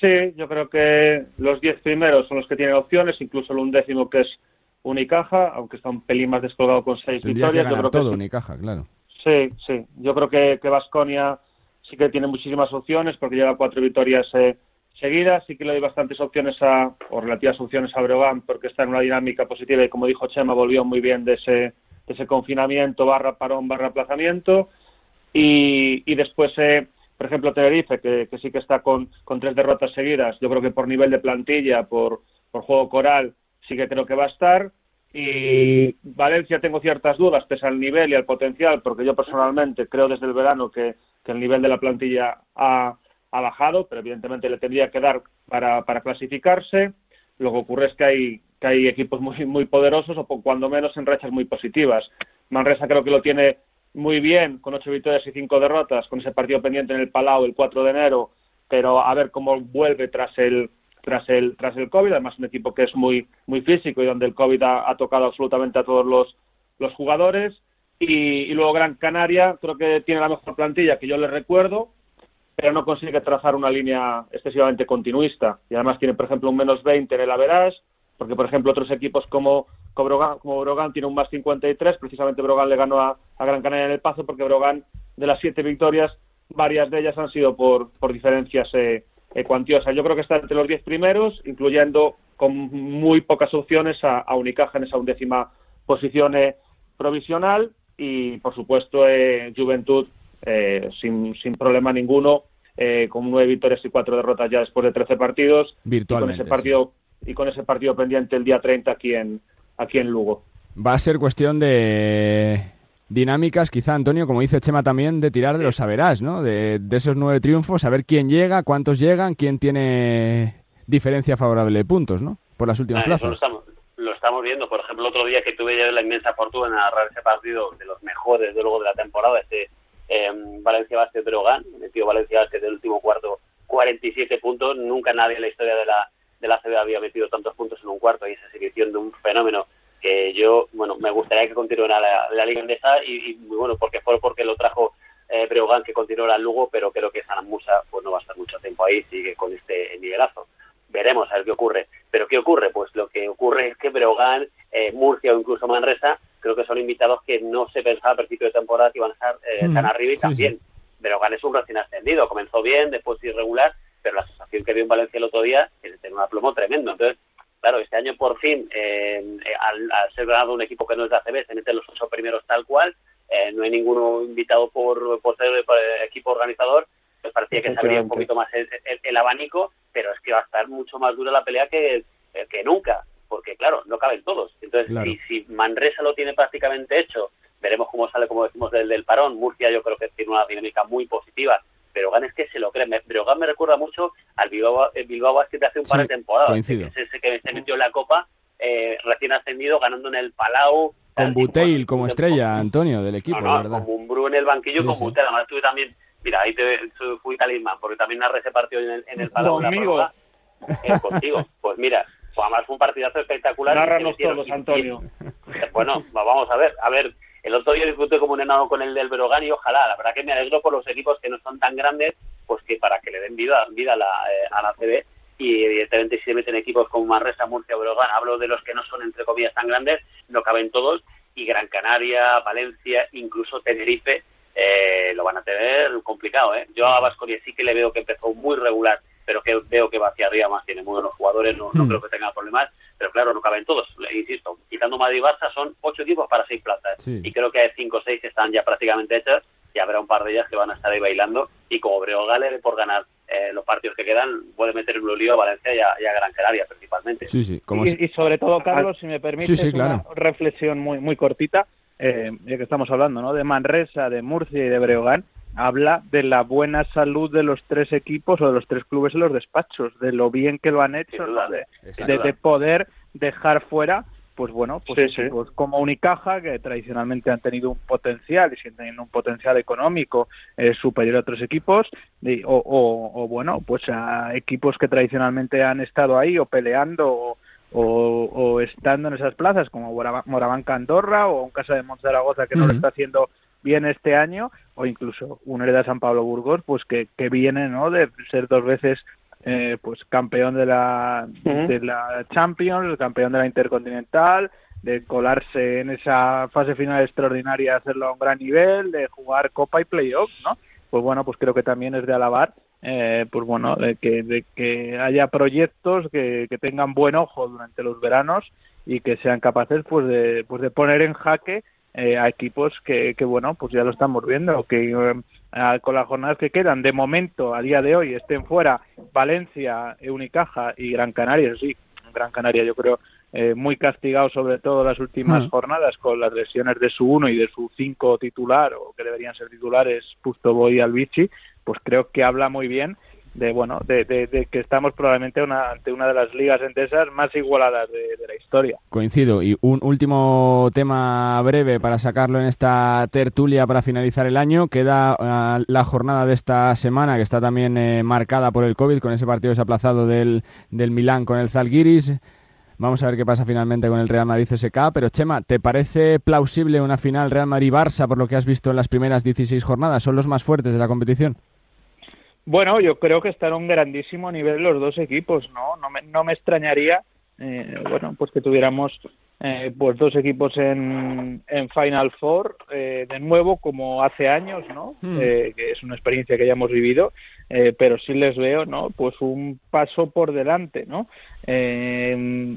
[SPEAKER 7] Sí, yo creo que los diez primeros son los que tienen opciones, incluso el undécimo que es Unicaja, aunque está un pelín más descolgado con seis victorias.
[SPEAKER 2] yo creo todo Unicaja, claro.
[SPEAKER 7] Sí, sí. Yo creo que, que Vasconia sí que tiene muchísimas opciones porque lleva cuatro victorias eh, seguidas. Sí que le doy bastantes opciones a, o relativas opciones a Breogán porque está en una dinámica positiva y como dijo Chema, volvió muy bien de ese, de ese confinamiento barra parón barra aplazamiento. Y, y después eh, por ejemplo, Tenerife, que, sí que está con, tres derrotas seguidas, yo creo que por nivel de plantilla, por, juego coral, sí que creo que va a estar. Y Valencia tengo ciertas dudas, pese al nivel y al potencial, porque yo personalmente creo desde el verano que, el nivel de la plantilla ha, bajado, pero evidentemente le tendría que dar para, clasificarse. Lo que ocurre es que hay, que hay equipos muy, muy poderosos o cuando menos en rachas muy positivas. Manresa creo que lo tiene muy bien, con ocho victorias y cinco derrotas, con ese partido pendiente en el Palau el 4 de enero, pero a ver cómo vuelve tras el tras el tras el COVID, además un equipo que es muy muy físico y donde el COVID ha, tocado absolutamente a todos los, los jugadores. Y, luego Gran Canaria creo que tiene la mejor plantilla que yo le recuerdo, pero no consigue trazar una línea excesivamente continuista. Y además tiene por ejemplo un menos 20 en el Average, porque por ejemplo otros equipos como como Brogan, tiene un más 53, precisamente Brogan le ganó a, Gran Canaria en el Pazo porque Brogan, de las siete victorias, varias de ellas han sido por, por diferencias eh, eh, cuantiosas. Yo creo que está entre los diez primeros, incluyendo con muy pocas opciones a, Unicaja en esa undécima posición eh, provisional y, por supuesto, Juventud sin, sin problema ninguno, con nueve victorias y cuatro derrotas ya después de trece partidos.
[SPEAKER 2] Virtualmente.
[SPEAKER 7] Y con ese partido, y con ese partido pendiente el día 30 aquí en, aquí en Lugo.
[SPEAKER 2] Va a ser cuestión de dinámicas, quizá Antonio, como dice Chema también, de tirar de los saberás, ¿no? De, esos nueve triunfos, saber quién llega, cuántos llegan, quién tiene diferencia favorable de puntos, ¿no? Por las últimas plazas.
[SPEAKER 8] Lo estamos, lo estamos, viendo, por ejemplo, otro día que tuve la inmensa fortuna de narrar ese partido de los mejores, de luego, de la temporada, este eh, Valencia Basket Brogan, metió Valencia Basket del último cuarto 47 puntos, nunca nadie en la historia de la de la CB había metido tantos puntos en un cuarto y esa exhibición de un fenómeno que yo, bueno, me gustaría que continuara la, la Liga Endesa y, y, bueno, porque fue porque lo trajo eh, Breogán que continuara Lugo, pero creo que Musa pues no va a estar mucho tiempo ahí, sigue con este nivelazo. Veremos a ver qué ocurre. ¿Pero qué ocurre? Pues lo que ocurre es que Breogán, eh, Murcia o incluso Manresa, creo que son invitados que no se pensaba a principio de temporada que iban a estar eh, tan arriba y también. Breogán es un recién ascendido, comenzó bien, después irregular, pero la sensación que vi en Valencia el otro día es de tener un aplomo tremendo. Entonces, claro, este año por fin, eh, al, ser ganado un equipo que no es de ACB, se meten los ocho primeros tal cual, eh, no hay ninguno invitado por, por ser equipo organizador, pues parecía que se abría un poquito más el, abanico, pero es que va a estar mucho más dura la pelea que, que nunca, porque claro, no caben todos. Entonces, si, si Manresa lo tiene prácticamente hecho, veremos cómo sale, como decimos, del, del parón. Murcia yo creo que tiene una dinámica muy positiva pero es que se lo cree. Brogan me recuerda mucho al Bilbao, el Bilbao Basket de hace un par de temporadas.
[SPEAKER 2] Coincido.
[SPEAKER 8] Ese, que se metió en la Copa, eh, recién ascendido, ganando en el Palau.
[SPEAKER 2] Con Buteil como estrella, Antonio, del equipo,
[SPEAKER 8] no,
[SPEAKER 2] ¿verdad?
[SPEAKER 8] Con Bru en el banquillo, con Buteil. Además, estuve también, mira, ahí te, fui talismán, porque también narré ese partido en el, en el Palau.
[SPEAKER 6] Conmigo.
[SPEAKER 8] Eh, contigo. Pues mira, además fue un partidazo espectacular.
[SPEAKER 6] Narranos todos, Antonio.
[SPEAKER 8] bueno, vamos a ver, a ver, el otro día disfruté como un enano con el del Brogan y ojalá, la verdad que me alegro por los equipos que no son tan grandes, pues que para que le den vida, vida a, la, eh, a la CB y evidentemente si se meten equipos como Manresa, Murcia, Brogan, hablo de los que no son entre comillas tan grandes, no caben todos y Gran Canaria, Valencia, incluso Tenerife eh, lo van a tener complicado. ¿eh? Yo a Vasconia sí que le veo que empezó muy regular, pero que veo que va hacia arriba más, tiene muy buenos jugadores, no, no hmm. creo que tenga problemas pero claro, no caben todos. Insisto, quitando Madrid y Barça son ocho equipos para seis plazas. Y creo que hay cinco o seis que están ya prácticamente hechas y habrá un par de ellas que van a estar ahí bailando. Y como Breo Galer, por ganar eh, los partidos que quedan, puede meter en un lío a Valencia y a, Gran Canaria principalmente.
[SPEAKER 2] Sí, sí.
[SPEAKER 6] y, sobre todo, Carlos, si me permite, una reflexión muy, muy cortita, eh, ya que estamos hablando ¿no? de Manresa, de Murcia y de Breogán habla de la buena salud de los tres equipos o de los tres clubes en los despachos, de lo bien que lo han hecho, de, poder dejar fuera, pues bueno, pues, pues, como Unicaja, que tradicionalmente han tenido un potencial y siguen teniendo un potencial económico eh, superior a otros equipos, o, bueno, pues a equipos que tradicionalmente han estado ahí o peleando o, estando en esas plazas, como Moravanca Andorra o un Casa de Monzaragoza que no lo está haciendo bien este año, o incluso un Hereda San Pablo Burgos, pues que, que viene ¿no? de ser dos veces eh, pues campeón de la, de la Champions, campeón de la Intercontinental, de colarse en esa fase final extraordinaria, hacerlo a un gran nivel, de jugar Copa y Playoff, ¿no? Pues bueno, pues creo que también es de alabar, eh, pues bueno, de que, de que haya proyectos que, que tengan buen ojo durante los veranos y que sean capaces pues de, pues de poner en jaque eh, a equipos que, que, bueno, pues ya lo estamos viendo, que eh, con las jornadas que quedan, de momento, a día de hoy, estén fuera Valencia, Unicaja y Gran Canaria, sí, Gran Canaria yo creo eh, muy castigado sobre todo las últimas hmm. jornadas con las lesiones de su uno y de su cinco titular, o que deberían ser titulares, Pusto Boy y Albici, pues creo que habla muy bien de bueno de, de, que estamos probablemente una, ante una de las ligas entesas más igualadas de, la historia.
[SPEAKER 2] Coincido. Y un último tema breve para sacarlo en esta tertulia para finalizar el año. Queda ah, la jornada de esta semana que está también eh, marcada por el COVID con ese partido desaplazado del, del Milán con el Zalgiris. Vamos a ver qué pasa finalmente con el Real Madrid CSK. Pero Chema, ¿te parece plausible una final Real Madrid-Barça por lo que has visto en las primeras 16 jornadas? ¿Son los más fuertes de la competición?
[SPEAKER 6] Bueno, yo creo que están a un grandísimo nivel los dos equipos, ¿no? No me, no me extrañaría, eh, bueno, pues que tuviéramos eh, pues dos equipos en, en Final Four eh, de nuevo como hace años, ¿no? Hmm. Eh, que es una experiencia que ya hemos vivido, eh, pero sí les veo, ¿no? Pues un paso por delante, ¿no? Eh,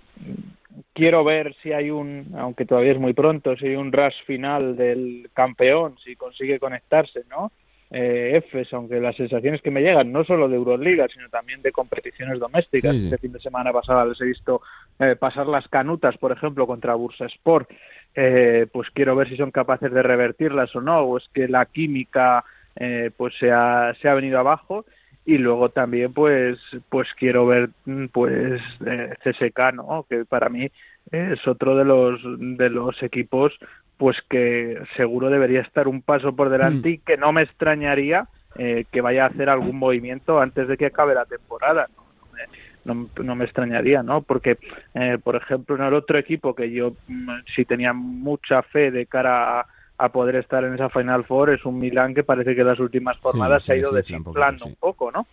[SPEAKER 6] quiero ver si hay un, aunque todavía es muy pronto, si hay un rush final del campeón, si consigue conectarse, ¿no? Eh, EFES, aunque las sensaciones que me llegan, no solo de Euroliga, sino también de competiciones domésticas. Este fin de semana pasada les he visto eh, pasar las canutas, por ejemplo, contra Bursa Sport. Eh, pues quiero ver si son capaces de revertirlas o no, o es que la química eh, pues se ha, se ha venido abajo y luego también pues pues quiero ver pues eh, CSK no que para mí es otro de los de los equipos pues que seguro debería estar un paso por delante mm. y que no me extrañaría eh, que vaya a hacer algún movimiento antes de que acabe la temporada. No, no, no me extrañaría, ¿no? Porque, eh, por ejemplo, en el otro equipo que yo mm, sí tenía mucha fe de cara a, poder estar en esa Final Four es un Milan que parece que en las últimas jornadas se ha ido desinflando un poco, ¿no?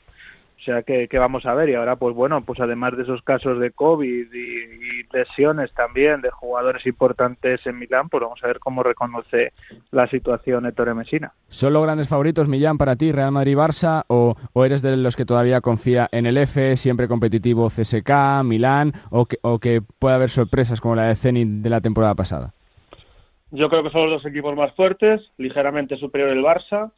[SPEAKER 6] O sea que, vamos a ver y ahora pues bueno, pues además de esos casos de COVID y, lesiones también de jugadores importantes en Milán, pues vamos a ver cómo reconoce la situación Ettore Messina.
[SPEAKER 2] ¿Son los grandes favoritos Millán para ti, Real Madrid-Barça o, o, eres de los que todavía confía en el F, siempre competitivo CSK, Milán o que, o que puede haber sorpresas como la de Zenit de la temporada pasada?
[SPEAKER 7] Yo creo que son los dos equipos más fuertes, ligeramente superior el Barça,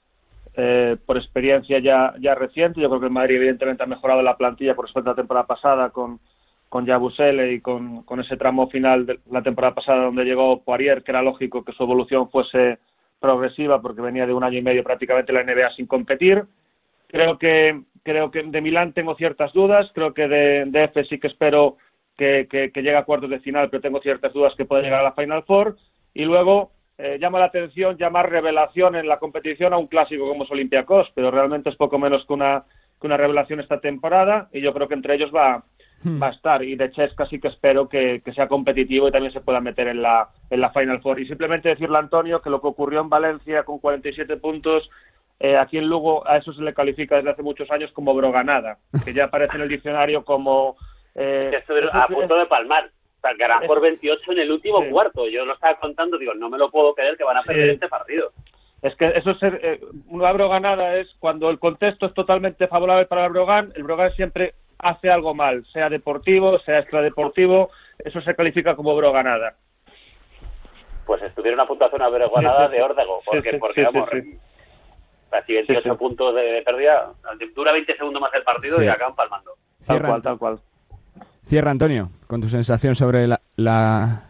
[SPEAKER 7] eh, por experiencia ya, ya reciente. Yo creo que el Madrid evidentemente ha mejorado la plantilla por respecto a la temporada pasada con, con Yabusele y con, ese tramo final de la temporada pasada donde llegó Poirier, que era lógico que su evolución fuese progresiva porque venía de un año y medio prácticamente la NBA sin competir. Creo que, creo que de Milán tengo ciertas dudas, creo que de, de F sí que espero que, que, que llegue a cuartos de final, pero tengo ciertas dudas que puede llegar a la Final Four. Y luego eh, llama la atención llamar revelación en la competición a un clásico como es Olympiacos, pero realmente es poco menos que una, que una revelación esta temporada y yo creo que entre ellos va, hmm. va a estar. Y de Chesca sí que espero que, sea competitivo y también se pueda meter en la, en la Final Four. Y simplemente decirle a Antonio que lo que ocurrió en Valencia con 47 puntos, eh, aquí en Lugo a eso se le califica desde hace muchos años como broganada, que ya aparece en el diccionario como...
[SPEAKER 8] Eh, a punto de palmar sea, por 28 en el último cuarto. Yo lo estaba contando, digo, no me lo puedo creer que van a perder este partido.
[SPEAKER 7] Es que eso es eh, una broganada es cuando el contexto es totalmente favorable para el Brogan, el Brogan siempre hace algo mal, sea deportivo, sea extradeportivo, eso se califica como broganada.
[SPEAKER 8] Pues estuvieron a puntuación a broganada de Órdago, porque, porque vamos, casi 28 puntos de, pérdida, dura 20 segundos más el partido y acaban palmando.
[SPEAKER 7] Tal cual, tal cual.
[SPEAKER 2] Cierra, Antonio, con tu sensación sobre la... la...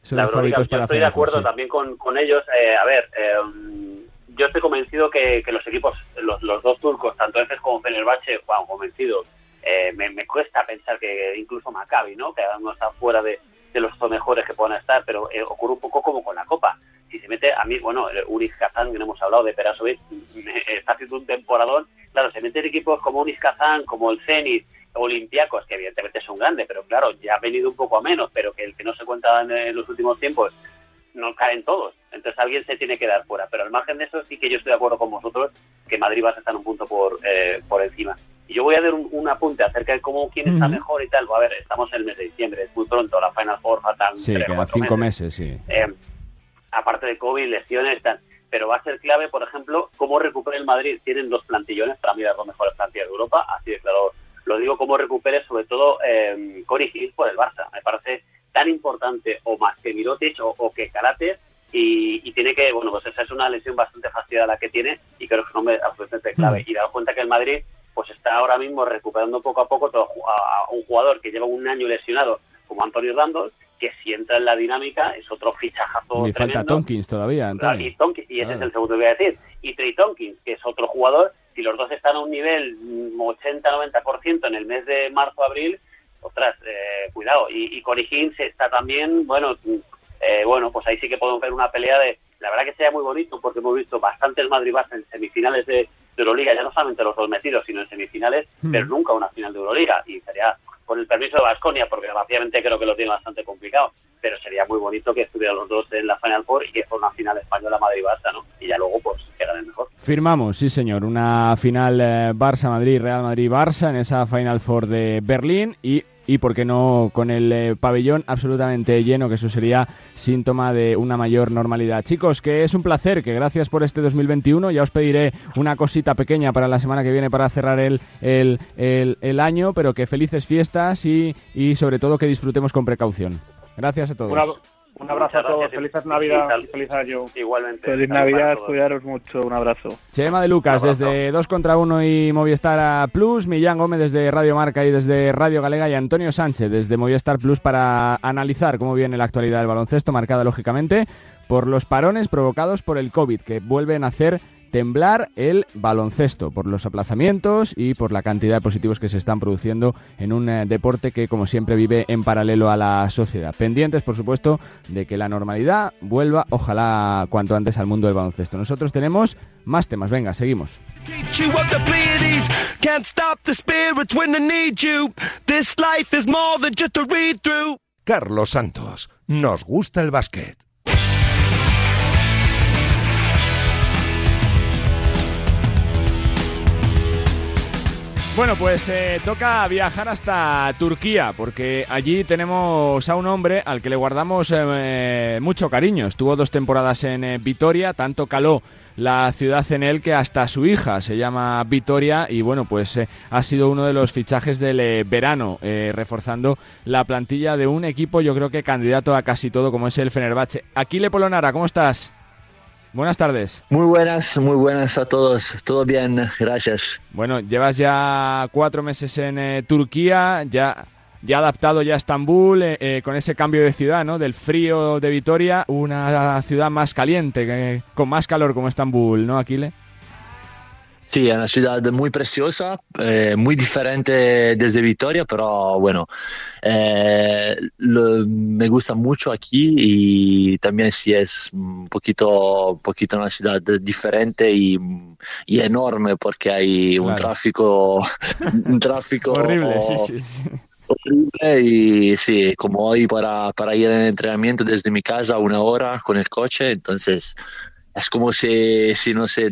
[SPEAKER 8] Sobre yo estoy de acuerdo también con, con ellos. Eh, a ver, eh, yo estoy convencido que, que los equipos, los, los, dos turcos, tanto Efes como Fenerbahce, bueno, convencido. Eh, me, me, cuesta pensar que incluso Maccabi, ¿no? Que no está fuera de, de los mejores que puedan estar, pero ocurre un poco como con la Copa. Si se mete, a mí, bueno, Uris Kazan, que no hemos hablado de Perasovic, [LAUGHS] está haciendo un temporadón. Claro, se meten equipos como Uris Kazan, como el Zenit, Olympiacos, que evidentemente es un grande, pero claro, ya ha venido un poco a menos, pero que el que no se cuenta en, los últimos tiempos no caen todos. Entonces alguien se tiene que dar fuera. Pero al margen de eso, sí que yo estoy de acuerdo con vosotros que Madrid va a estar un punto por, eh, por encima. Y yo voy a dar un, apunte acerca de cómo quién está mejor y tal. A ver, estamos en el mes de diciembre, es muy pronto, la Final Four faltan
[SPEAKER 2] sí, cinco meses, sí.
[SPEAKER 8] Eh, aparte de COVID, lesiones, tal. Pero va a ser clave, por ejemplo, cómo recupera el Madrid. Tienen dos plantillones, para mí las dos mejores plantillas de Europa, así de claro lo digo como recupere sobre todo eh, Cory Hill por el Barça. Me parece tan importante o más que Mirotic o, que Karate y, tiene que, bueno, pues esa es una lesión bastante fastidiada la que tiene y creo que es un hombre absolutamente clave. Mm. Y dado cuenta que el Madrid pues está ahora mismo recuperando poco a poco todo, a, un jugador que lleva un año lesionado como Antonio Randall, que si entra en la dinámica es otro fichajazo
[SPEAKER 2] y falta Tonkins todavía,
[SPEAKER 8] Y, Tonkins, y ese es el segundo que voy a decir. Y Trey Tonkins, que es otro jugador si los dos están a un nivel 80-90% en el mes de marzo-abril, ostras, eh, cuidado. Y, y está también, bueno, eh, bueno, pues ahí sí que podemos ver una pelea de, la verdad que sería muy bonito porque hemos visto bastantes Madrid en semifinales de, Euroliga, ya no solamente los dos metidos, sino en semifinales, hmm. pero nunca una final de Euroliga. Y sería, con el permiso de Vasconia, porque rápidamente creo que lo tiene bastante complicado, pero sería muy bonito que estuvieran los dos en la Final Four y que fuera una final española Madrid-Barça, ¿no? Y ya luego, pues, que el mejor.
[SPEAKER 2] Firmamos, sí señor, una final eh, Barça-Madrid, Real Madrid-Barça en esa Final Four de Berlín y y, por qué no, con el eh, pabellón absolutamente lleno, que eso sería síntoma de una mayor normalidad. Chicos, que es un placer, que gracias por este 2021. Ya os pediré una cosita pequeña para la semana que viene para cerrar el, el, el, año, pero que felices fiestas y, y sobre todo que disfrutemos con precaución. Gracias a todos.
[SPEAKER 7] Un abrazo a todos, felices Navidad y feliz año.
[SPEAKER 8] Igualmente.
[SPEAKER 6] Feliz Navidad, cuidaros mucho, un abrazo.
[SPEAKER 2] Chema de Lucas, desde 2 contra 1 y Movistar Plus, Millán Gómez desde Radio Marca y desde Radio Galega y Antonio Sánchez desde Movistar Plus para analizar cómo viene la actualidad del baloncesto, marcada lógicamente por los parones provocados por el COVID, que vuelven a hacer temblar el baloncesto por los aplazamientos y por la cantidad de positivos que se están produciendo en un eh, deporte que como siempre vive en paralelo a la sociedad. Pendientes, por supuesto, de que la normalidad vuelva, ojalá cuanto antes al mundo del baloncesto. Nosotros tenemos más temas, venga, seguimos.
[SPEAKER 1] Carlos Santos, nos gusta el básquet.
[SPEAKER 2] Bueno, pues eh, toca viajar hasta Turquía, porque allí tenemos a un hombre al que le guardamos eh, mucho cariño. Estuvo dos temporadas en eh, Vitoria, tanto caló la ciudad en él que hasta su hija se llama Vitoria y bueno, pues ha sido uno de los fichajes del verano, reforzando la plantilla de un equipo yo creo que candidato a casi todo como es el Fenerbahce. Aquile Polonara, ¿cómo estás? Buenas tardes.
[SPEAKER 9] Muy buenas, muy buenas a todos. Todo bien, gracias.
[SPEAKER 2] Bueno, llevas ya cuatro meses en eh, Turquía, ya, ya adaptado ya a Estambul, eh, eh, con ese cambio de ciudad, ¿no? Del frío de Vitoria, una ciudad más caliente, con más calor como Estambul, ¿no, Aquile?
[SPEAKER 9] Sí, es una ciudad muy preciosa, eh, muy diferente desde Vitoria, pero bueno, eh, me gusta mucho aquí y también sí es un poquito, un poquito una ciudad diferente y, y enorme porque hay un tráfico, un tráfico
[SPEAKER 2] horrible, sí, sí, sí.
[SPEAKER 9] Horrible y sí, como hoy para, para ir en entrenamiento desde mi casa una hora con el coche, entonces es como si, si no sé,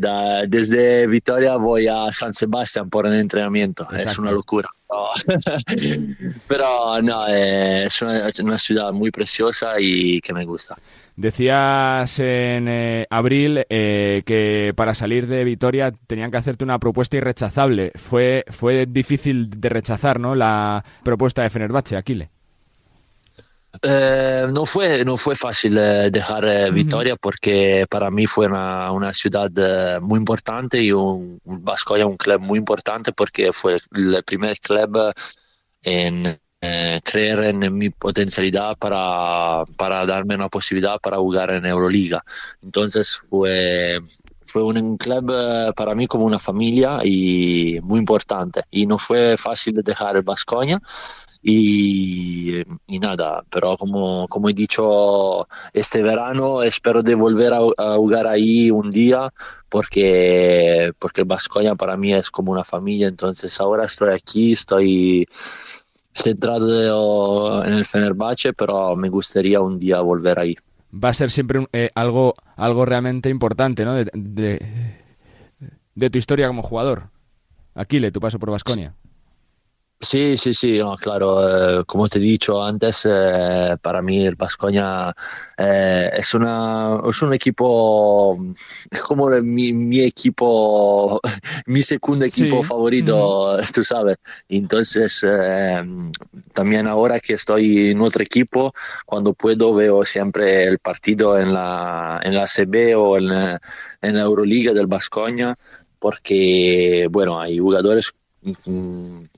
[SPEAKER 9] desde Vitoria voy a San Sebastián por el entrenamiento. Es una locura. [LAUGHS] Pero no, es una, ciudad muy preciosa y que me gusta.
[SPEAKER 2] Decías en eh, abril eh, que para salir de Vitoria tenían que hacerte una propuesta irrechazable. Fue, fue difícil de rechazar, ¿no? La propuesta de Fenerbahce, Aquile.
[SPEAKER 9] Eh, no, fue, no fue fácil eh, dejar eh, Vitoria porque para mí fue una, una ciudad muy importante y un, un un club muy importante porque fue el primer club en creer en mi potencialidad para, para darme una posibilidad para jugar en Euroliga. Entonces fue, fue un club para mí como una familia y muy importante. Y no fue fácil dejar el Basconia y, nada, pero como, como he dicho, este verano espero de volver a, jugar ahí un día porque, porque el para mí es como una familia, entonces ahora estoy aquí, estoy centrado en el Fenerbahce, pero me gustaría un día volver ahí.
[SPEAKER 2] Va a ser siempre eh, algo, algo realmente importante, ¿no? De, de, tu historia como jugador. Aquile, tu paso por Vasconia.
[SPEAKER 9] Sí, sí, sí, claro, eh, como te he dicho antes, eh, para mí el Vascoña eh, es, una, es un equipo, [LAUGHS] es como mi, mi equipo, [LAUGHS] mi segundo equipo favorito, [LAUGHS] tú sabes. Entonces, también ahora que estoy en otro equipo, cuando puedo veo siempre el partido en la, en la CB o en, en la Euroliga del Vascoña, porque, bueno, hay jugadores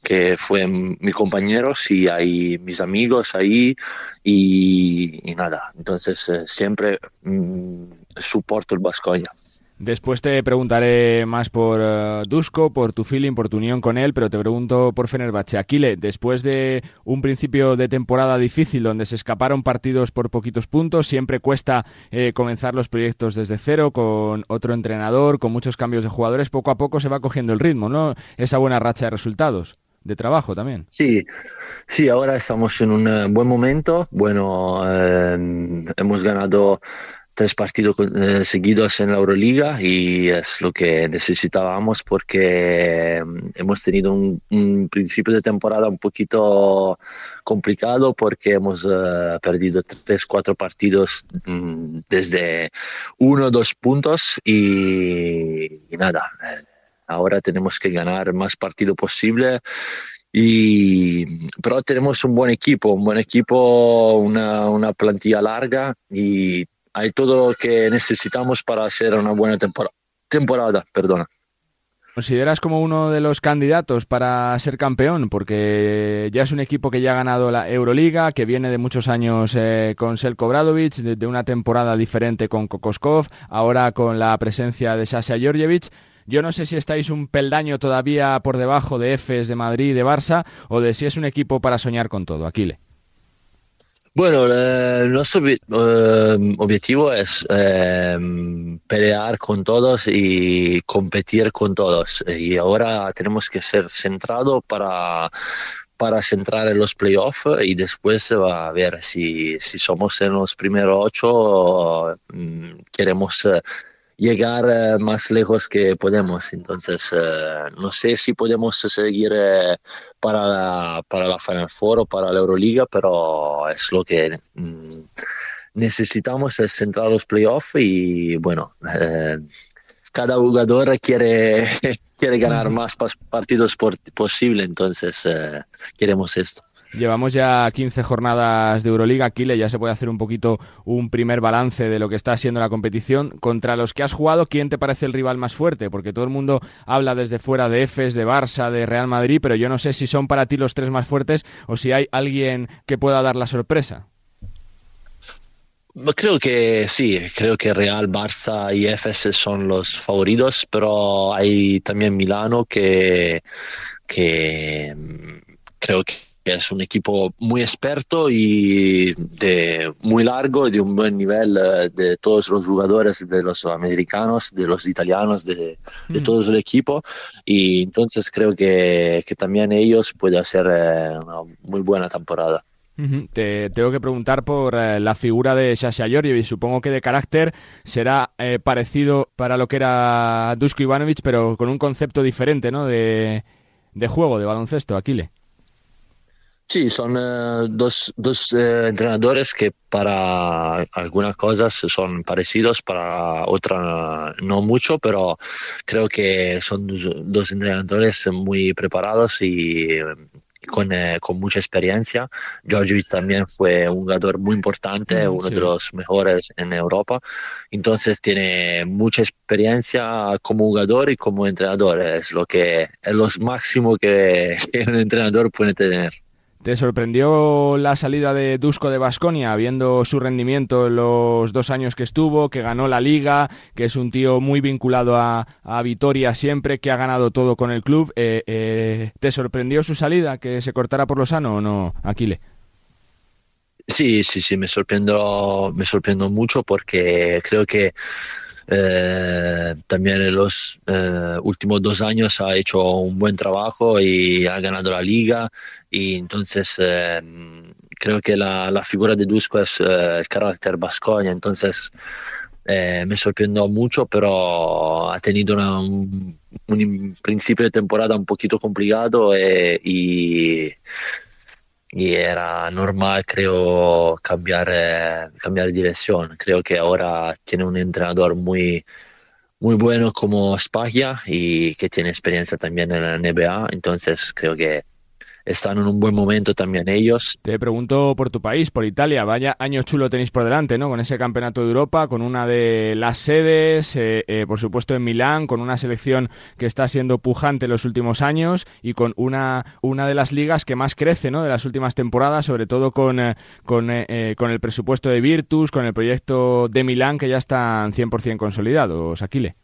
[SPEAKER 9] que fue mi compañeros y hay mis amigos ahí y, nada, entonces eh, siempre mm, soporto el Vascoña.
[SPEAKER 2] Después te preguntaré más por uh, Dusko, por tu feeling, por tu unión con él, pero te pregunto por Fenerbahce. Aquile, después de un principio de temporada difícil donde se escaparon partidos por poquitos puntos, siempre cuesta eh, comenzar los proyectos desde cero con otro entrenador, con muchos cambios de jugadores. Poco a poco se va cogiendo el ritmo, ¿no? Esa buena racha de resultados de trabajo también.
[SPEAKER 9] Sí, sí, ahora estamos en un eh, buen momento. Bueno, eh, hemos ganado tres partidos eh, seguidos en la Euroliga y es lo que necesitábamos porque mm, hemos tenido un, principio de temporada un poquito complicado porque hemos eh, perdido tres, cuatro partidos mm, desde uno, dos puntos y, nada, eh, ahora tenemos que ganar más partido posible. Y, pero tenemos un buen equipo, un buen equipo, una, una plantilla larga y hay todo lo que necesitamos para hacer una buena temporada. temporada perdona.
[SPEAKER 2] ¿Consideras como uno de los candidatos para ser campeón? Porque ya es un equipo que ya ha ganado la Euroliga, que viene de muchos años eh, con Selko Bradovic, de, una temporada diferente con Kokoskov, ahora con la presencia de Sasha Georgievich. Yo no sé si estáis un peldaño todavía por debajo de Efes, de Madrid, de Barça, o de si es un equipo para soñar con todo. Aquile.
[SPEAKER 9] Bueno, nuestro eh, objetivo es eh, pelear con todos y competir con todos. Y ahora tenemos que ser centrados para, para centrar en los playoffs y después va a ver si, si somos en los primeros ocho, mm, queremos eh, llegar eh, más lejos que podemos. Entonces, eh, no sé si podemos seguir eh, para, la, para la Final Four o para la Euroliga, pero es lo que mm, necesitamos, es entrar a los playoffs y bueno, cada jugador quiere, [LAUGHS] quiere ganar más partidos por, posible, entonces queremos esto.
[SPEAKER 2] Llevamos ya 15 jornadas de Euroliga. Kile, ya se puede hacer un poquito un primer balance de lo que está siendo la competición. Contra los que has jugado, ¿quién te parece el rival más fuerte? Porque todo el mundo habla desde fuera de EFES, de Barça, de Real Madrid, pero yo no sé si son para ti los tres más fuertes o si hay alguien que pueda dar la sorpresa.
[SPEAKER 9] Creo que sí, creo que Real, Barça y EFES son los favoritos, pero hay también Milano que, que mm, creo que es un equipo muy experto y de muy largo, de un buen nivel eh, de todos los jugadores, de los americanos, de los italianos, de, de mm. todo el equipo. Y entonces creo que, que también ellos pueden hacer eh, una muy buena temporada.
[SPEAKER 2] Te tengo que preguntar por eh, la figura de Sasha y Supongo que de carácter será parecido para lo que era Dusko Ivanovic, pero con un concepto diferente ¿no? de, de juego, de baloncesto, Aquile.
[SPEAKER 9] Sí, son eh, dos, dos eh, entrenadores que para algunas cosas son parecidos, para otras no mucho, pero creo que son dos, entrenadores muy preparados y con, eh, con, mucha experiencia. Georgievich también fue un jugador muy importante, mm, uno de los mejores en Europa. Entonces tiene mucha experiencia como jugador y como entrenador. Es lo que es lo máximo que [LAUGHS] un entrenador puede tener.
[SPEAKER 2] ¿Te sorprendió la salida de Dusko de Basconia, viendo su rendimiento en los dos años que estuvo, que ganó la liga, que es un tío muy vinculado a, Vitoria siempre, que ha ganado todo con el club? Eh, eh, ¿Te sorprendió su salida, que se cortara por lo sano o no, Aquile?
[SPEAKER 9] Sí, sí, sí, me sorprendió, me sorprendió mucho porque creo que eh, también en los eh, últimos dos años ha hecho un buen trabajo y ha ganado la liga. Y entonces eh, creo que la, la, figura de Dusko es el carácter Basconia, entonces me sorprendió mucho, pero ha tenido un, un, principio de temporada un poquito complicado y era normal, creo, cambiar, eh, cambiar dirección. Creo que ahora tiene un entrenador muy, muy bueno como Spaglia y que tiene experiencia también en la NBA, entonces creo que están en un buen momento también ellos.
[SPEAKER 2] Te pregunto por tu país, por Italia. Vaya año chulo tenéis por delante, ¿no? Con ese campeonato de Europa, con una de las sedes, eh, eh, por supuesto en Milán, con una selección que está siendo pujante en los últimos años y con una, una de las ligas que más crece, ¿no? De las últimas temporadas, sobre todo con, eh, con, con el presupuesto de Virtus, con el proyecto de Milán que ya están 100% consolidados, Aquile.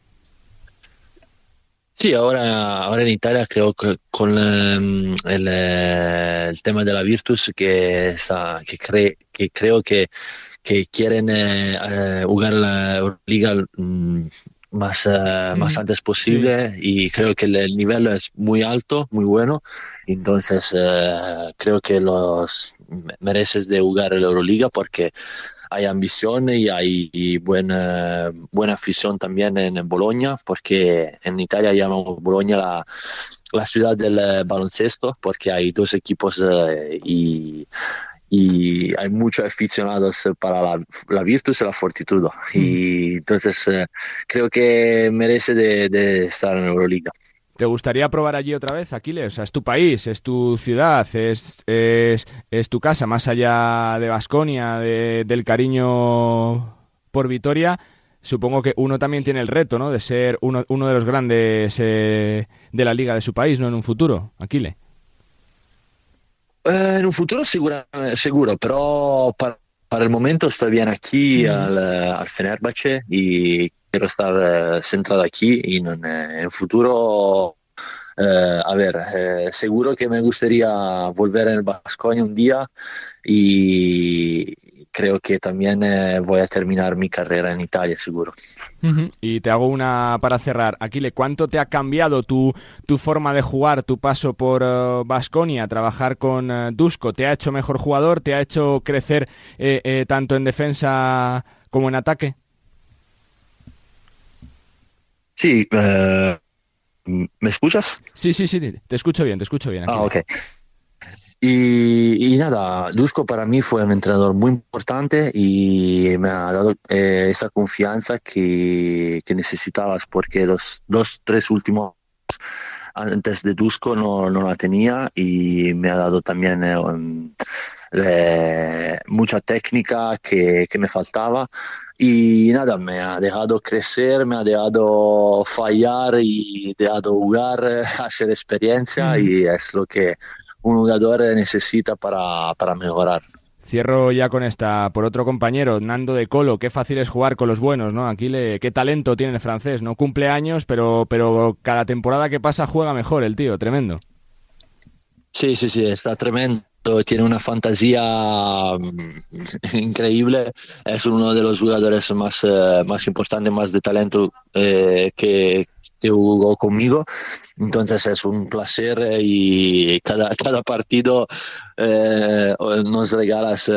[SPEAKER 9] Sí, ahora, ahora en Italia creo que con el, eh, el, tema de la Virtus que, está, que, cree, que creo que, que quieren eh, eh, jugar la Euroliga mm, más, uh, más antes posible y creo que el, nivel es muy alto, muy bueno. Entonces uh, creo que los mereces de jugar la Euroliga porque hay ambición y hay buena, buena afición también en Bolonia, porque en Italia llamamos Bolonia la, la ciudad del baloncesto, porque hay dos equipos uh, y y hay muchos aficionados para la, la Virtus y la Fortitudo. Y entonces eh, creo que merece de, estar en Euroliga.
[SPEAKER 2] ¿Te gustaría probar allí otra vez, Aquiles? O sea, es tu país, es tu ciudad, es, es, es tu casa, más allá de Basconia, de, del cariño por Vitoria. Supongo que uno también tiene el reto, ¿no? De ser uno, uno de los grandes eh, de la liga de su país, ¿no? En un futuro, Aquiles.
[SPEAKER 9] Eh, en un futuro seguro, seguro pero para, para, el momento estoy bien aquí mm. al, al Fenerbahce y quiero estar eh, centrado aquí y no, en futuro eh, a ver, eh, seguro que me gustaría volver en el Vasconia un día y creo que también eh, voy a terminar mi carrera en Italia, seguro.
[SPEAKER 2] Y te hago una para cerrar. Aquile, ¿cuánto te ha cambiado tu, tu forma de jugar, tu paso por Vasconia, trabajar con Dusko? ¿Te ha hecho mejor jugador? ¿Te ha hecho crecer tanto en defensa como en ataque?
[SPEAKER 9] Sí, eh, ¿me escuchas?
[SPEAKER 2] Sí, sí, sí, te escucho bien, te escucho bien.
[SPEAKER 9] Ah, ok. Y, nada, Dusko para mí fue un entrenador muy importante y me ha dado eh, esa confianza que, que, necesitabas porque los dos, tres últimos antes de Dusko no, no la tenía y me ha dado también eh, mucha técnica que, que, me faltaba. Y nada, me ha dejado crecer, me ha dejado fallar y dejado jugar, [LAUGHS] hacer experiencia y es lo que un jugador necesita para, para mejorar.
[SPEAKER 2] Cierro ya con esta por otro compañero, Nando de Colo. Qué fácil es jugar con los buenos, ¿no? Aquí le, qué talento tiene el francés, ¿no? Cumple años, pero, pero cada temporada que pasa juega mejor el tío, tremendo.
[SPEAKER 9] Sí, sí, sí, está tremendo tiene una fantasía mm, [LAUGHS] increíble, es uno de los jugadores más, eh, más importantes, más de talento eh, que, que, jugó conmigo. Entonces es un placer eh, y cada, [LAUGHS] cada partido nos regalas,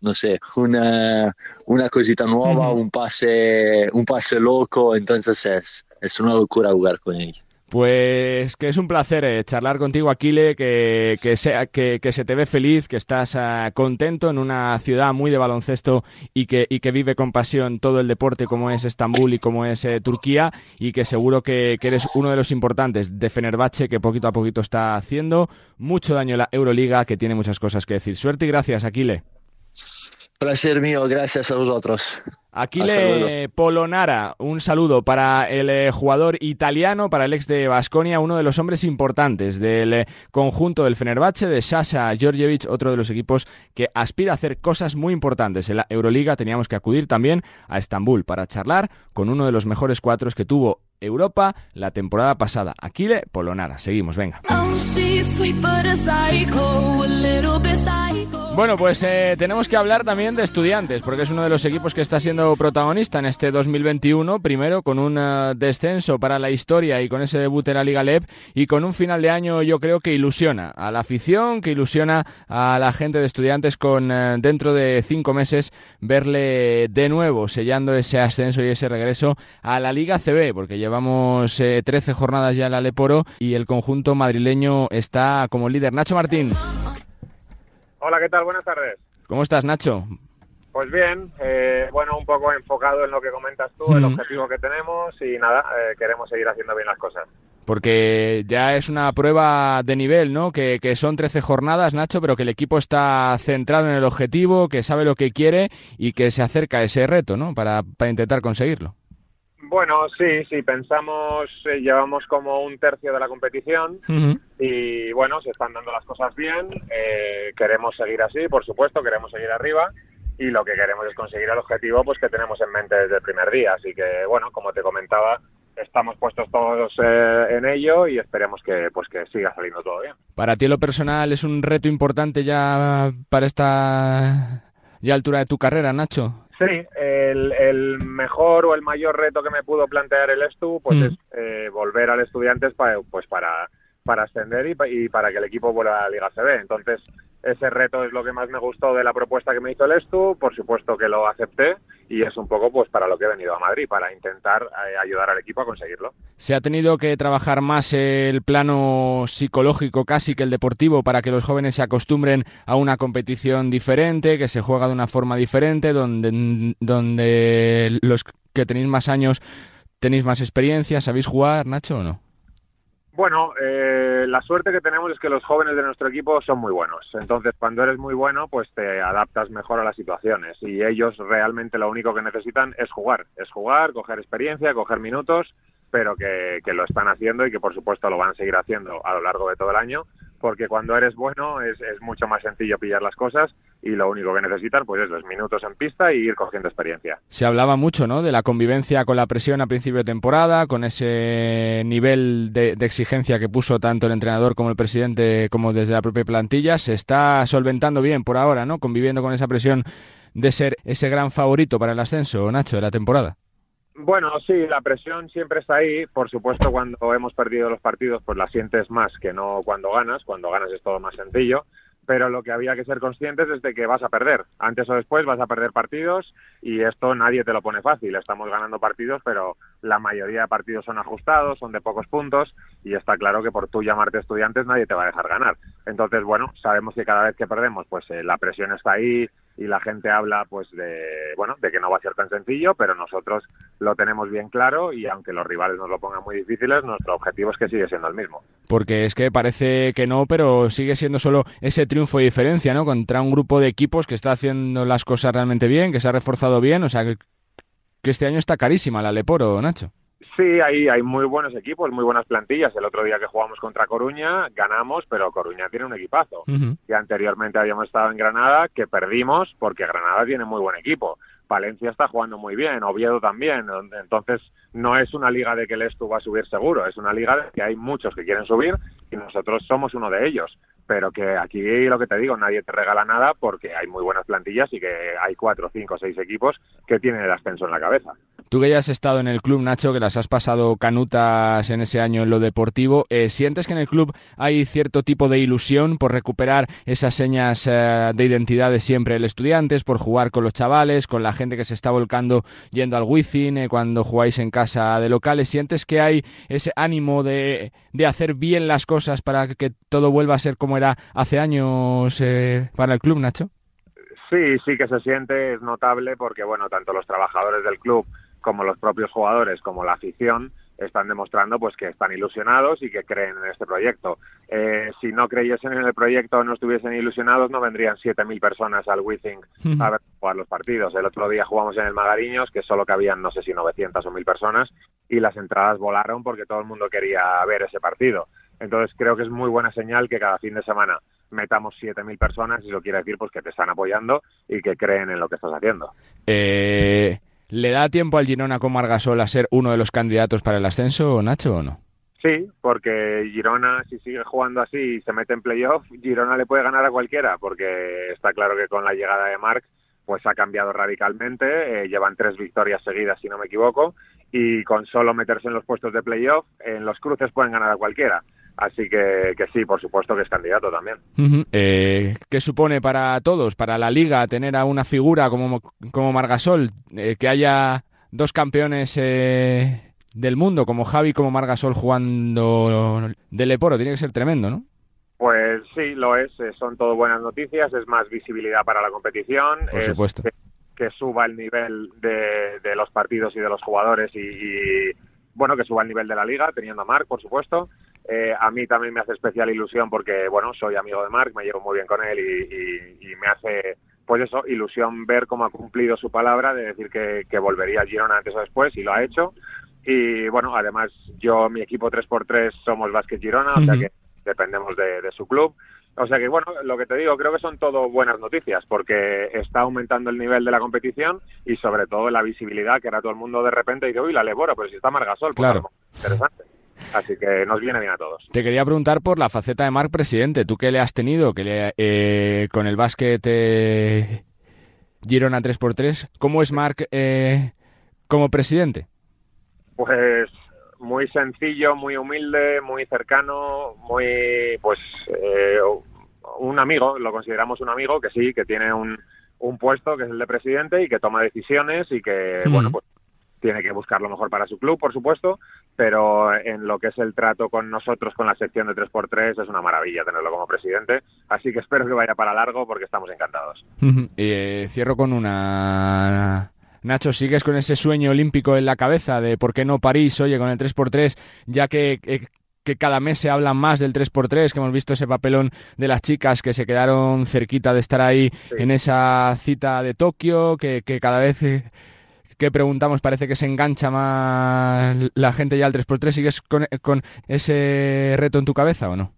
[SPEAKER 9] no sé, una, una cosita nueva, un, pase, un pase loco, entonces es, es una locura jugar con él.
[SPEAKER 2] Pues que es un placer eh, charlar contigo, Aquile, que, que, sea, que, se te ve feliz, que estás ah, contento en una ciudad muy de baloncesto y que, y que vive con pasión todo el deporte como es Estambul y como es eh, Turquía y que seguro que, eres uno de los importantes de Fenerbahce que poquito a poquito está haciendo mucho daño a la Euroliga, que tiene muchas cosas que decir. Suerte y gracias, Aquile.
[SPEAKER 9] Placer mío, gracias a vosotros.
[SPEAKER 2] Aquile Polonara, un saludo para el eh, jugador italiano, para el ex de Basconia, uno de los hombres importantes del eh, conjunto del Fenerbahce, de Sasha Georgievich, otro de los equipos que aspira a hacer cosas muy importantes en la Euroliga. Teníamos que acudir también a Estambul para charlar con uno de los mejores cuatros que tuvo Europa la temporada pasada. Aquile Polonara. Seguimos, venga. Bueno, pues eh, tenemos que hablar también de estudiantes, porque es uno de los equipos que está siendo protagonista en este 2021, primero con un eh, descenso para la historia y con ese debut en la Liga LEP y con un final de año yo creo que ilusiona a la afición, que ilusiona a la gente de estudiantes con eh, dentro de cinco meses verle de nuevo sellando ese ascenso y ese regreso a la Liga CB, porque llevamos 13 jornadas ya en la Leporo y el conjunto madrileño está como líder. Nacho Martín.
[SPEAKER 10] Hola, ¿qué tal? Buenas tardes.
[SPEAKER 2] ¿Cómo estás, Nacho?
[SPEAKER 10] Pues bien, eh, bueno, un poco enfocado en lo que comentas tú, el objetivo que tenemos y nada, eh, queremos seguir haciendo bien las cosas.
[SPEAKER 2] Porque ya es una prueba de nivel, ¿no? Que, que, son 13 jornadas, Nacho, pero que el equipo está centrado en el objetivo, que sabe lo que quiere y que se acerca a ese reto, ¿no? Para, para intentar conseguirlo.
[SPEAKER 10] Bueno, sí, sí, pensamos, eh, llevamos como un tercio de la competición y bueno, se están dando las cosas bien, eh, queremos seguir así, por supuesto, queremos seguir arriba y lo que queremos es conseguir el objetivo pues que tenemos en mente desde el primer día, así que bueno, como te comentaba, estamos puestos todos eh, en ello y esperemos que pues que siga saliendo todo bien.
[SPEAKER 2] Para ti lo personal es un reto importante ya para esta ya altura de tu carrera, Nacho.
[SPEAKER 10] Sí, el, mejor o el mayor reto que me pudo plantear el ESTU pues mm. es eh, volver al Estudiantes para, pues para, para ascender y, para que el equipo vuelva a la Liga CB. Entonces, ese reto es lo que más me gustó de la propuesta que me hizo el ESTU, por supuesto que lo acepté y es un poco pues para lo que he venido a Madrid, para intentar eh, ayudar al equipo a conseguirlo.
[SPEAKER 2] ¿Se ha tenido que trabajar más el plano psicológico casi que el deportivo para que los jóvenes se acostumbren a una competición diferente, que se juega de una forma diferente, donde, donde los que tenéis más años tenéis más experiencia, sabéis jugar, Nacho, o no?
[SPEAKER 10] Bueno, eh, la suerte que tenemos es que los jóvenes de nuestro equipo son muy buenos. Entonces, cuando eres muy bueno, pues te adaptas mejor a las situaciones. Y ellos realmente lo único que necesitan es jugar. Es jugar, coger experiencia, coger minutos, pero que, que lo están haciendo y que por supuesto lo van a seguir haciendo a lo largo de todo el año porque cuando eres bueno es, es, mucho más sencillo pillar las cosas y lo único que necesitan pues es los minutos en pista y ir cogiendo experiencia.
[SPEAKER 2] Se hablaba mucho ¿no? de la convivencia con la presión a principio de temporada, con ese nivel de, exigencia que puso tanto el entrenador como el presidente como desde la propia plantilla. Se está solventando bien por ahora, ¿no? conviviendo con esa presión de ser ese gran favorito para el ascenso, Nacho, de la temporada.
[SPEAKER 10] Bueno, sí, la presión siempre está ahí. Por supuesto, cuando hemos perdido los partidos, pues la sientes más que no cuando ganas. Cuando ganas es todo más sencillo. pero lo que había que ser conscientes es de que vas a perder. Antes o después vas a perder partidos y esto nadie te lo pone fácil. Estamos ganando partidos, pero la mayoría de partidos son ajustados, son de pocos puntos y está claro que por tú llamarte estudiantes nadie te va a dejar ganar. Entonces, bueno, sabemos que cada vez que perdemos, pues eh, la presión está ahí, y la gente habla pues de bueno de que no va a ser tan sencillo pero nosotros lo tenemos bien claro y aunque los rivales nos lo pongan muy difíciles nuestro objetivo es que sigue siendo el mismo.
[SPEAKER 2] Porque es que parece que no pero sigue siendo solo ese triunfo y diferencia no contra un grupo de equipos que está haciendo las cosas realmente bien que se ha reforzado bien o sea que, que este año está carísima la Leporo Nacho
[SPEAKER 10] Sí, hay, hay muy buenos equipos, muy buenas plantillas. El otro día que jugamos contra Coruña ganamos, pero Coruña tiene un equipazo. Y anteriormente habíamos estado en Granada, que perdimos porque Granada tiene muy buen equipo. Valencia está jugando muy bien, Oviedo también. Entonces, no es una liga de que el Estu va a subir seguro, es una liga de que hay muchos que quieren subir y nosotros somos uno de ellos. Pero que aquí, lo que te digo, nadie te regala nada porque hay muy buenas plantillas y que hay cuatro, cinco, seis equipos que tienen el ascenso en la cabeza.
[SPEAKER 2] Tú que ya has estado en el club, Nacho, que las has pasado canutas en ese año en lo deportivo, eh, ¿sientes que en el club hay cierto tipo de ilusión por recuperar esas señas eh, de identidad de siempre el estudiantes, por jugar con los chavales, con la gente que se está volcando yendo al Wizzing, eh, cuando jugáis en casa de locales? ¿Sientes que hay ese ánimo de, de, hacer bien las cosas para que todo vuelva a ser como era hace años para el club, Nacho?
[SPEAKER 10] Sí, sí que se siente, es notable porque, bueno, tanto los trabajadores del club como los propios jugadores, como la afición, están demostrando pues que están ilusionados y que creen en este proyecto. Eh, si no creyesen en el proyecto o no estuviesen ilusionados, no vendrían 7.000 personas al Withing a ver jugar los partidos. El otro día jugamos en el Magariños, que solo cabían no sé si 900 o 1.000 personas, y las entradas volaron porque todo el mundo quería ver ese partido. Entonces creo que es muy buena señal que cada fin de semana metamos 7.000 personas y eso quiere decir pues que te están apoyando y que creen en lo que estás haciendo.
[SPEAKER 2] Eh, ¿Le da tiempo al Girona con Margasol a ser uno de los candidatos para el ascenso, Nacho, o no?
[SPEAKER 10] Sí, porque Girona, si sigue jugando así y se mete en playoff, Girona le puede ganar a cualquiera, porque está claro que con la llegada de Marc, pues ha cambiado radicalmente, eh, llevan tres victorias seguidas, si no me equivoco, y con solo meterse en los puestos de playoff, en los cruces pueden ganar a cualquiera. Así que, que, sí, por supuesto que es candidato también.
[SPEAKER 2] eh, ¿Qué supone para todos, para la liga, tener a una figura como, como Margasol, eh, que haya dos campeones eh, del mundo como Javi como Margasol jugando de Leporo? Tiene que ser tremendo, ¿no?
[SPEAKER 10] Pues sí, lo es. Eh, son todo buenas noticias. Es más visibilidad para la competición.
[SPEAKER 2] Por supuesto.
[SPEAKER 10] Que, que, suba el nivel de, de, los partidos y de los jugadores y, y, bueno, que suba el nivel de la liga, teniendo a Marc, por supuesto. Eh, a mí también me hace especial ilusión porque, bueno, soy amigo de Marc, me llevo muy bien con él y, y, y, me hace, pues eso, ilusión ver cómo ha cumplido su palabra de decir que, que, volvería a Girona antes o después y lo ha hecho. Y bueno, además yo, mi equipo 3x3 somos Vázquez Girona, uh -huh. o sea que dependemos de, de su club. O sea que, bueno, lo que te digo, creo que son todo buenas noticias porque está aumentando el nivel de la competición y sobre todo la visibilidad, que era todo el mundo de repente y dice, uy, la Lebora, pero si está Margasol, pues
[SPEAKER 2] claro.
[SPEAKER 10] interesante. Así que nos viene bien a todos.
[SPEAKER 2] Te quería preguntar por la faceta de Marc presidente. ¿Tú qué le has tenido que le, eh, con el básquet eh, Girona 3x3? ¿Cómo es Marc eh, como presidente?
[SPEAKER 10] Pues muy sencillo, muy humilde, muy cercano, muy, pues, eh, un amigo, lo consideramos un amigo que sí, que tiene un, un puesto que es el de presidente y que toma decisiones y que, -huh. bueno, pues tiene que buscar lo mejor para su club, por supuesto, pero en lo que es el trato con nosotros, con la sección de 3x3, es una maravilla tenerlo como presidente, así que espero que vaya para largo porque estamos encantados.
[SPEAKER 2] Eh, cierro con una... Nacho, ¿sigues con ese sueño olímpico en la cabeza de por qué no París, oye, con el 3x3, ya que... Eh, que cada mes se habla más del 3x3, que hemos visto ese papelón de las chicas que se quedaron cerquita de estar ahí sí. en esa cita de Tokio, que, que cada vez eh, que preguntamos parece que se engancha más la gente ya al 3x3. ¿Sigues con, con ese reto en tu cabeza o no?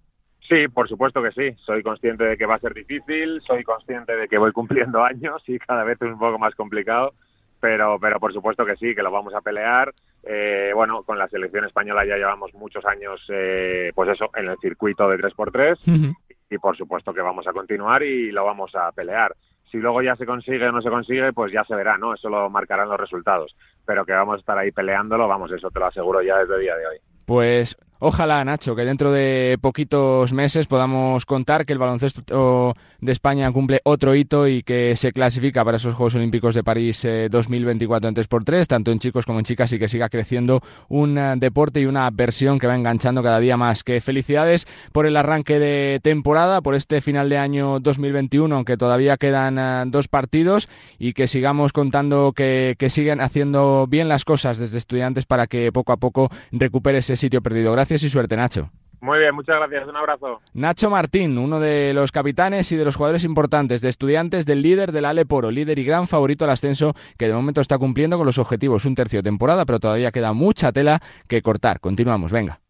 [SPEAKER 10] Sí, por supuesto que sí. Soy consciente de que va a ser difícil, soy consciente de que voy cumpliendo [LAUGHS] años y cada vez es un poco más complicado pero, pero por supuesto que sí, que lo vamos a pelear. Eh, bueno, con la selección española ya llevamos muchos años, eh, pues eso, en el circuito de 3x3 uh -huh. y por supuesto que vamos a continuar y lo vamos a pelear. Si luego ya se consigue o no se consigue, pues ya se verá, ¿no? Eso lo marcarán los resultados. Pero que vamos a estar ahí peleándolo, vamos, eso te lo aseguro ya desde el día de hoy.
[SPEAKER 2] Pues Ojalá, Nacho, que dentro de poquitos meses podamos contar que el baloncesto de España cumple otro hito y que se clasifica para esos Juegos Olímpicos de París 2024 en 3x3, tanto en chicos como en chicas, y que siga creciendo un eh, deporte y una versión que va enganchando cada día más. Que felicidades por el arranque de temporada, por este final de año 2021, aunque todavía quedan eh, dos partidos, y que sigamos contando que, que siguen haciendo bien las cosas desde estudiantes para que poco a poco recupere ese sitio perdido. Gracias y suerte, Nacho.
[SPEAKER 10] Muy bien, muchas gracias. Un abrazo.
[SPEAKER 2] Nacho Martín, uno de los capitanes y de los jugadores importantes de estudiantes del líder del Aleporo, líder y gran favorito al ascenso que de momento está cumpliendo con los objetivos un tercio de temporada, pero todavía queda mucha tela que cortar. Continuamos, venga.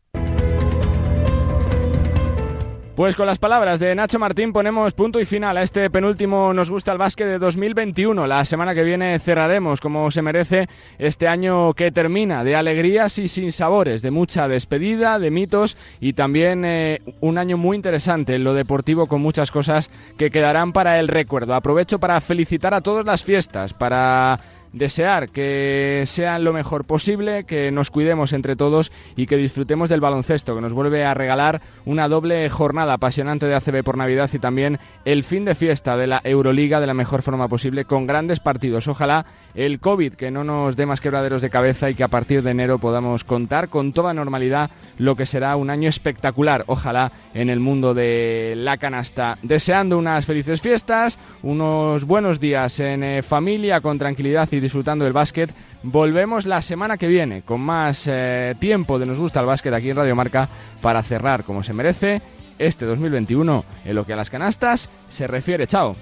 [SPEAKER 2] Pues con las palabras de Nacho Martín ponemos punto y final a este penúltimo Nos gusta el básquet de 2021. La semana que viene cerraremos como se merece este año que termina de alegrías y sin sabores, de mucha despedida, de mitos y también eh, un año muy interesante en lo deportivo con muchas cosas que quedarán para el recuerdo. Aprovecho para felicitar a todas las fiestas, para desear que sean lo mejor posible, que nos cuidemos entre todos y que disfrutemos del baloncesto, que nos vuelve a regalar una doble jornada apasionante de ACB por Navidad y también el fin de fiesta de la Euroliga de la mejor forma posible con grandes partidos. Ojalá el COVID que no nos dé más quebraderos de cabeza y que a partir de enero podamos contar con toda normalidad lo que será un año espectacular, ojalá en el mundo de la canasta. Deseando unas felices fiestas, unos buenos días en eh, familia con tranquilidad y disfrutando del básquet. Volvemos la semana que viene con más eh, tiempo de Nos Gusta el Básquet aquí en Radio Marca para cerrar como se merece este 2021 en lo que a las canastas se refiere. Chao.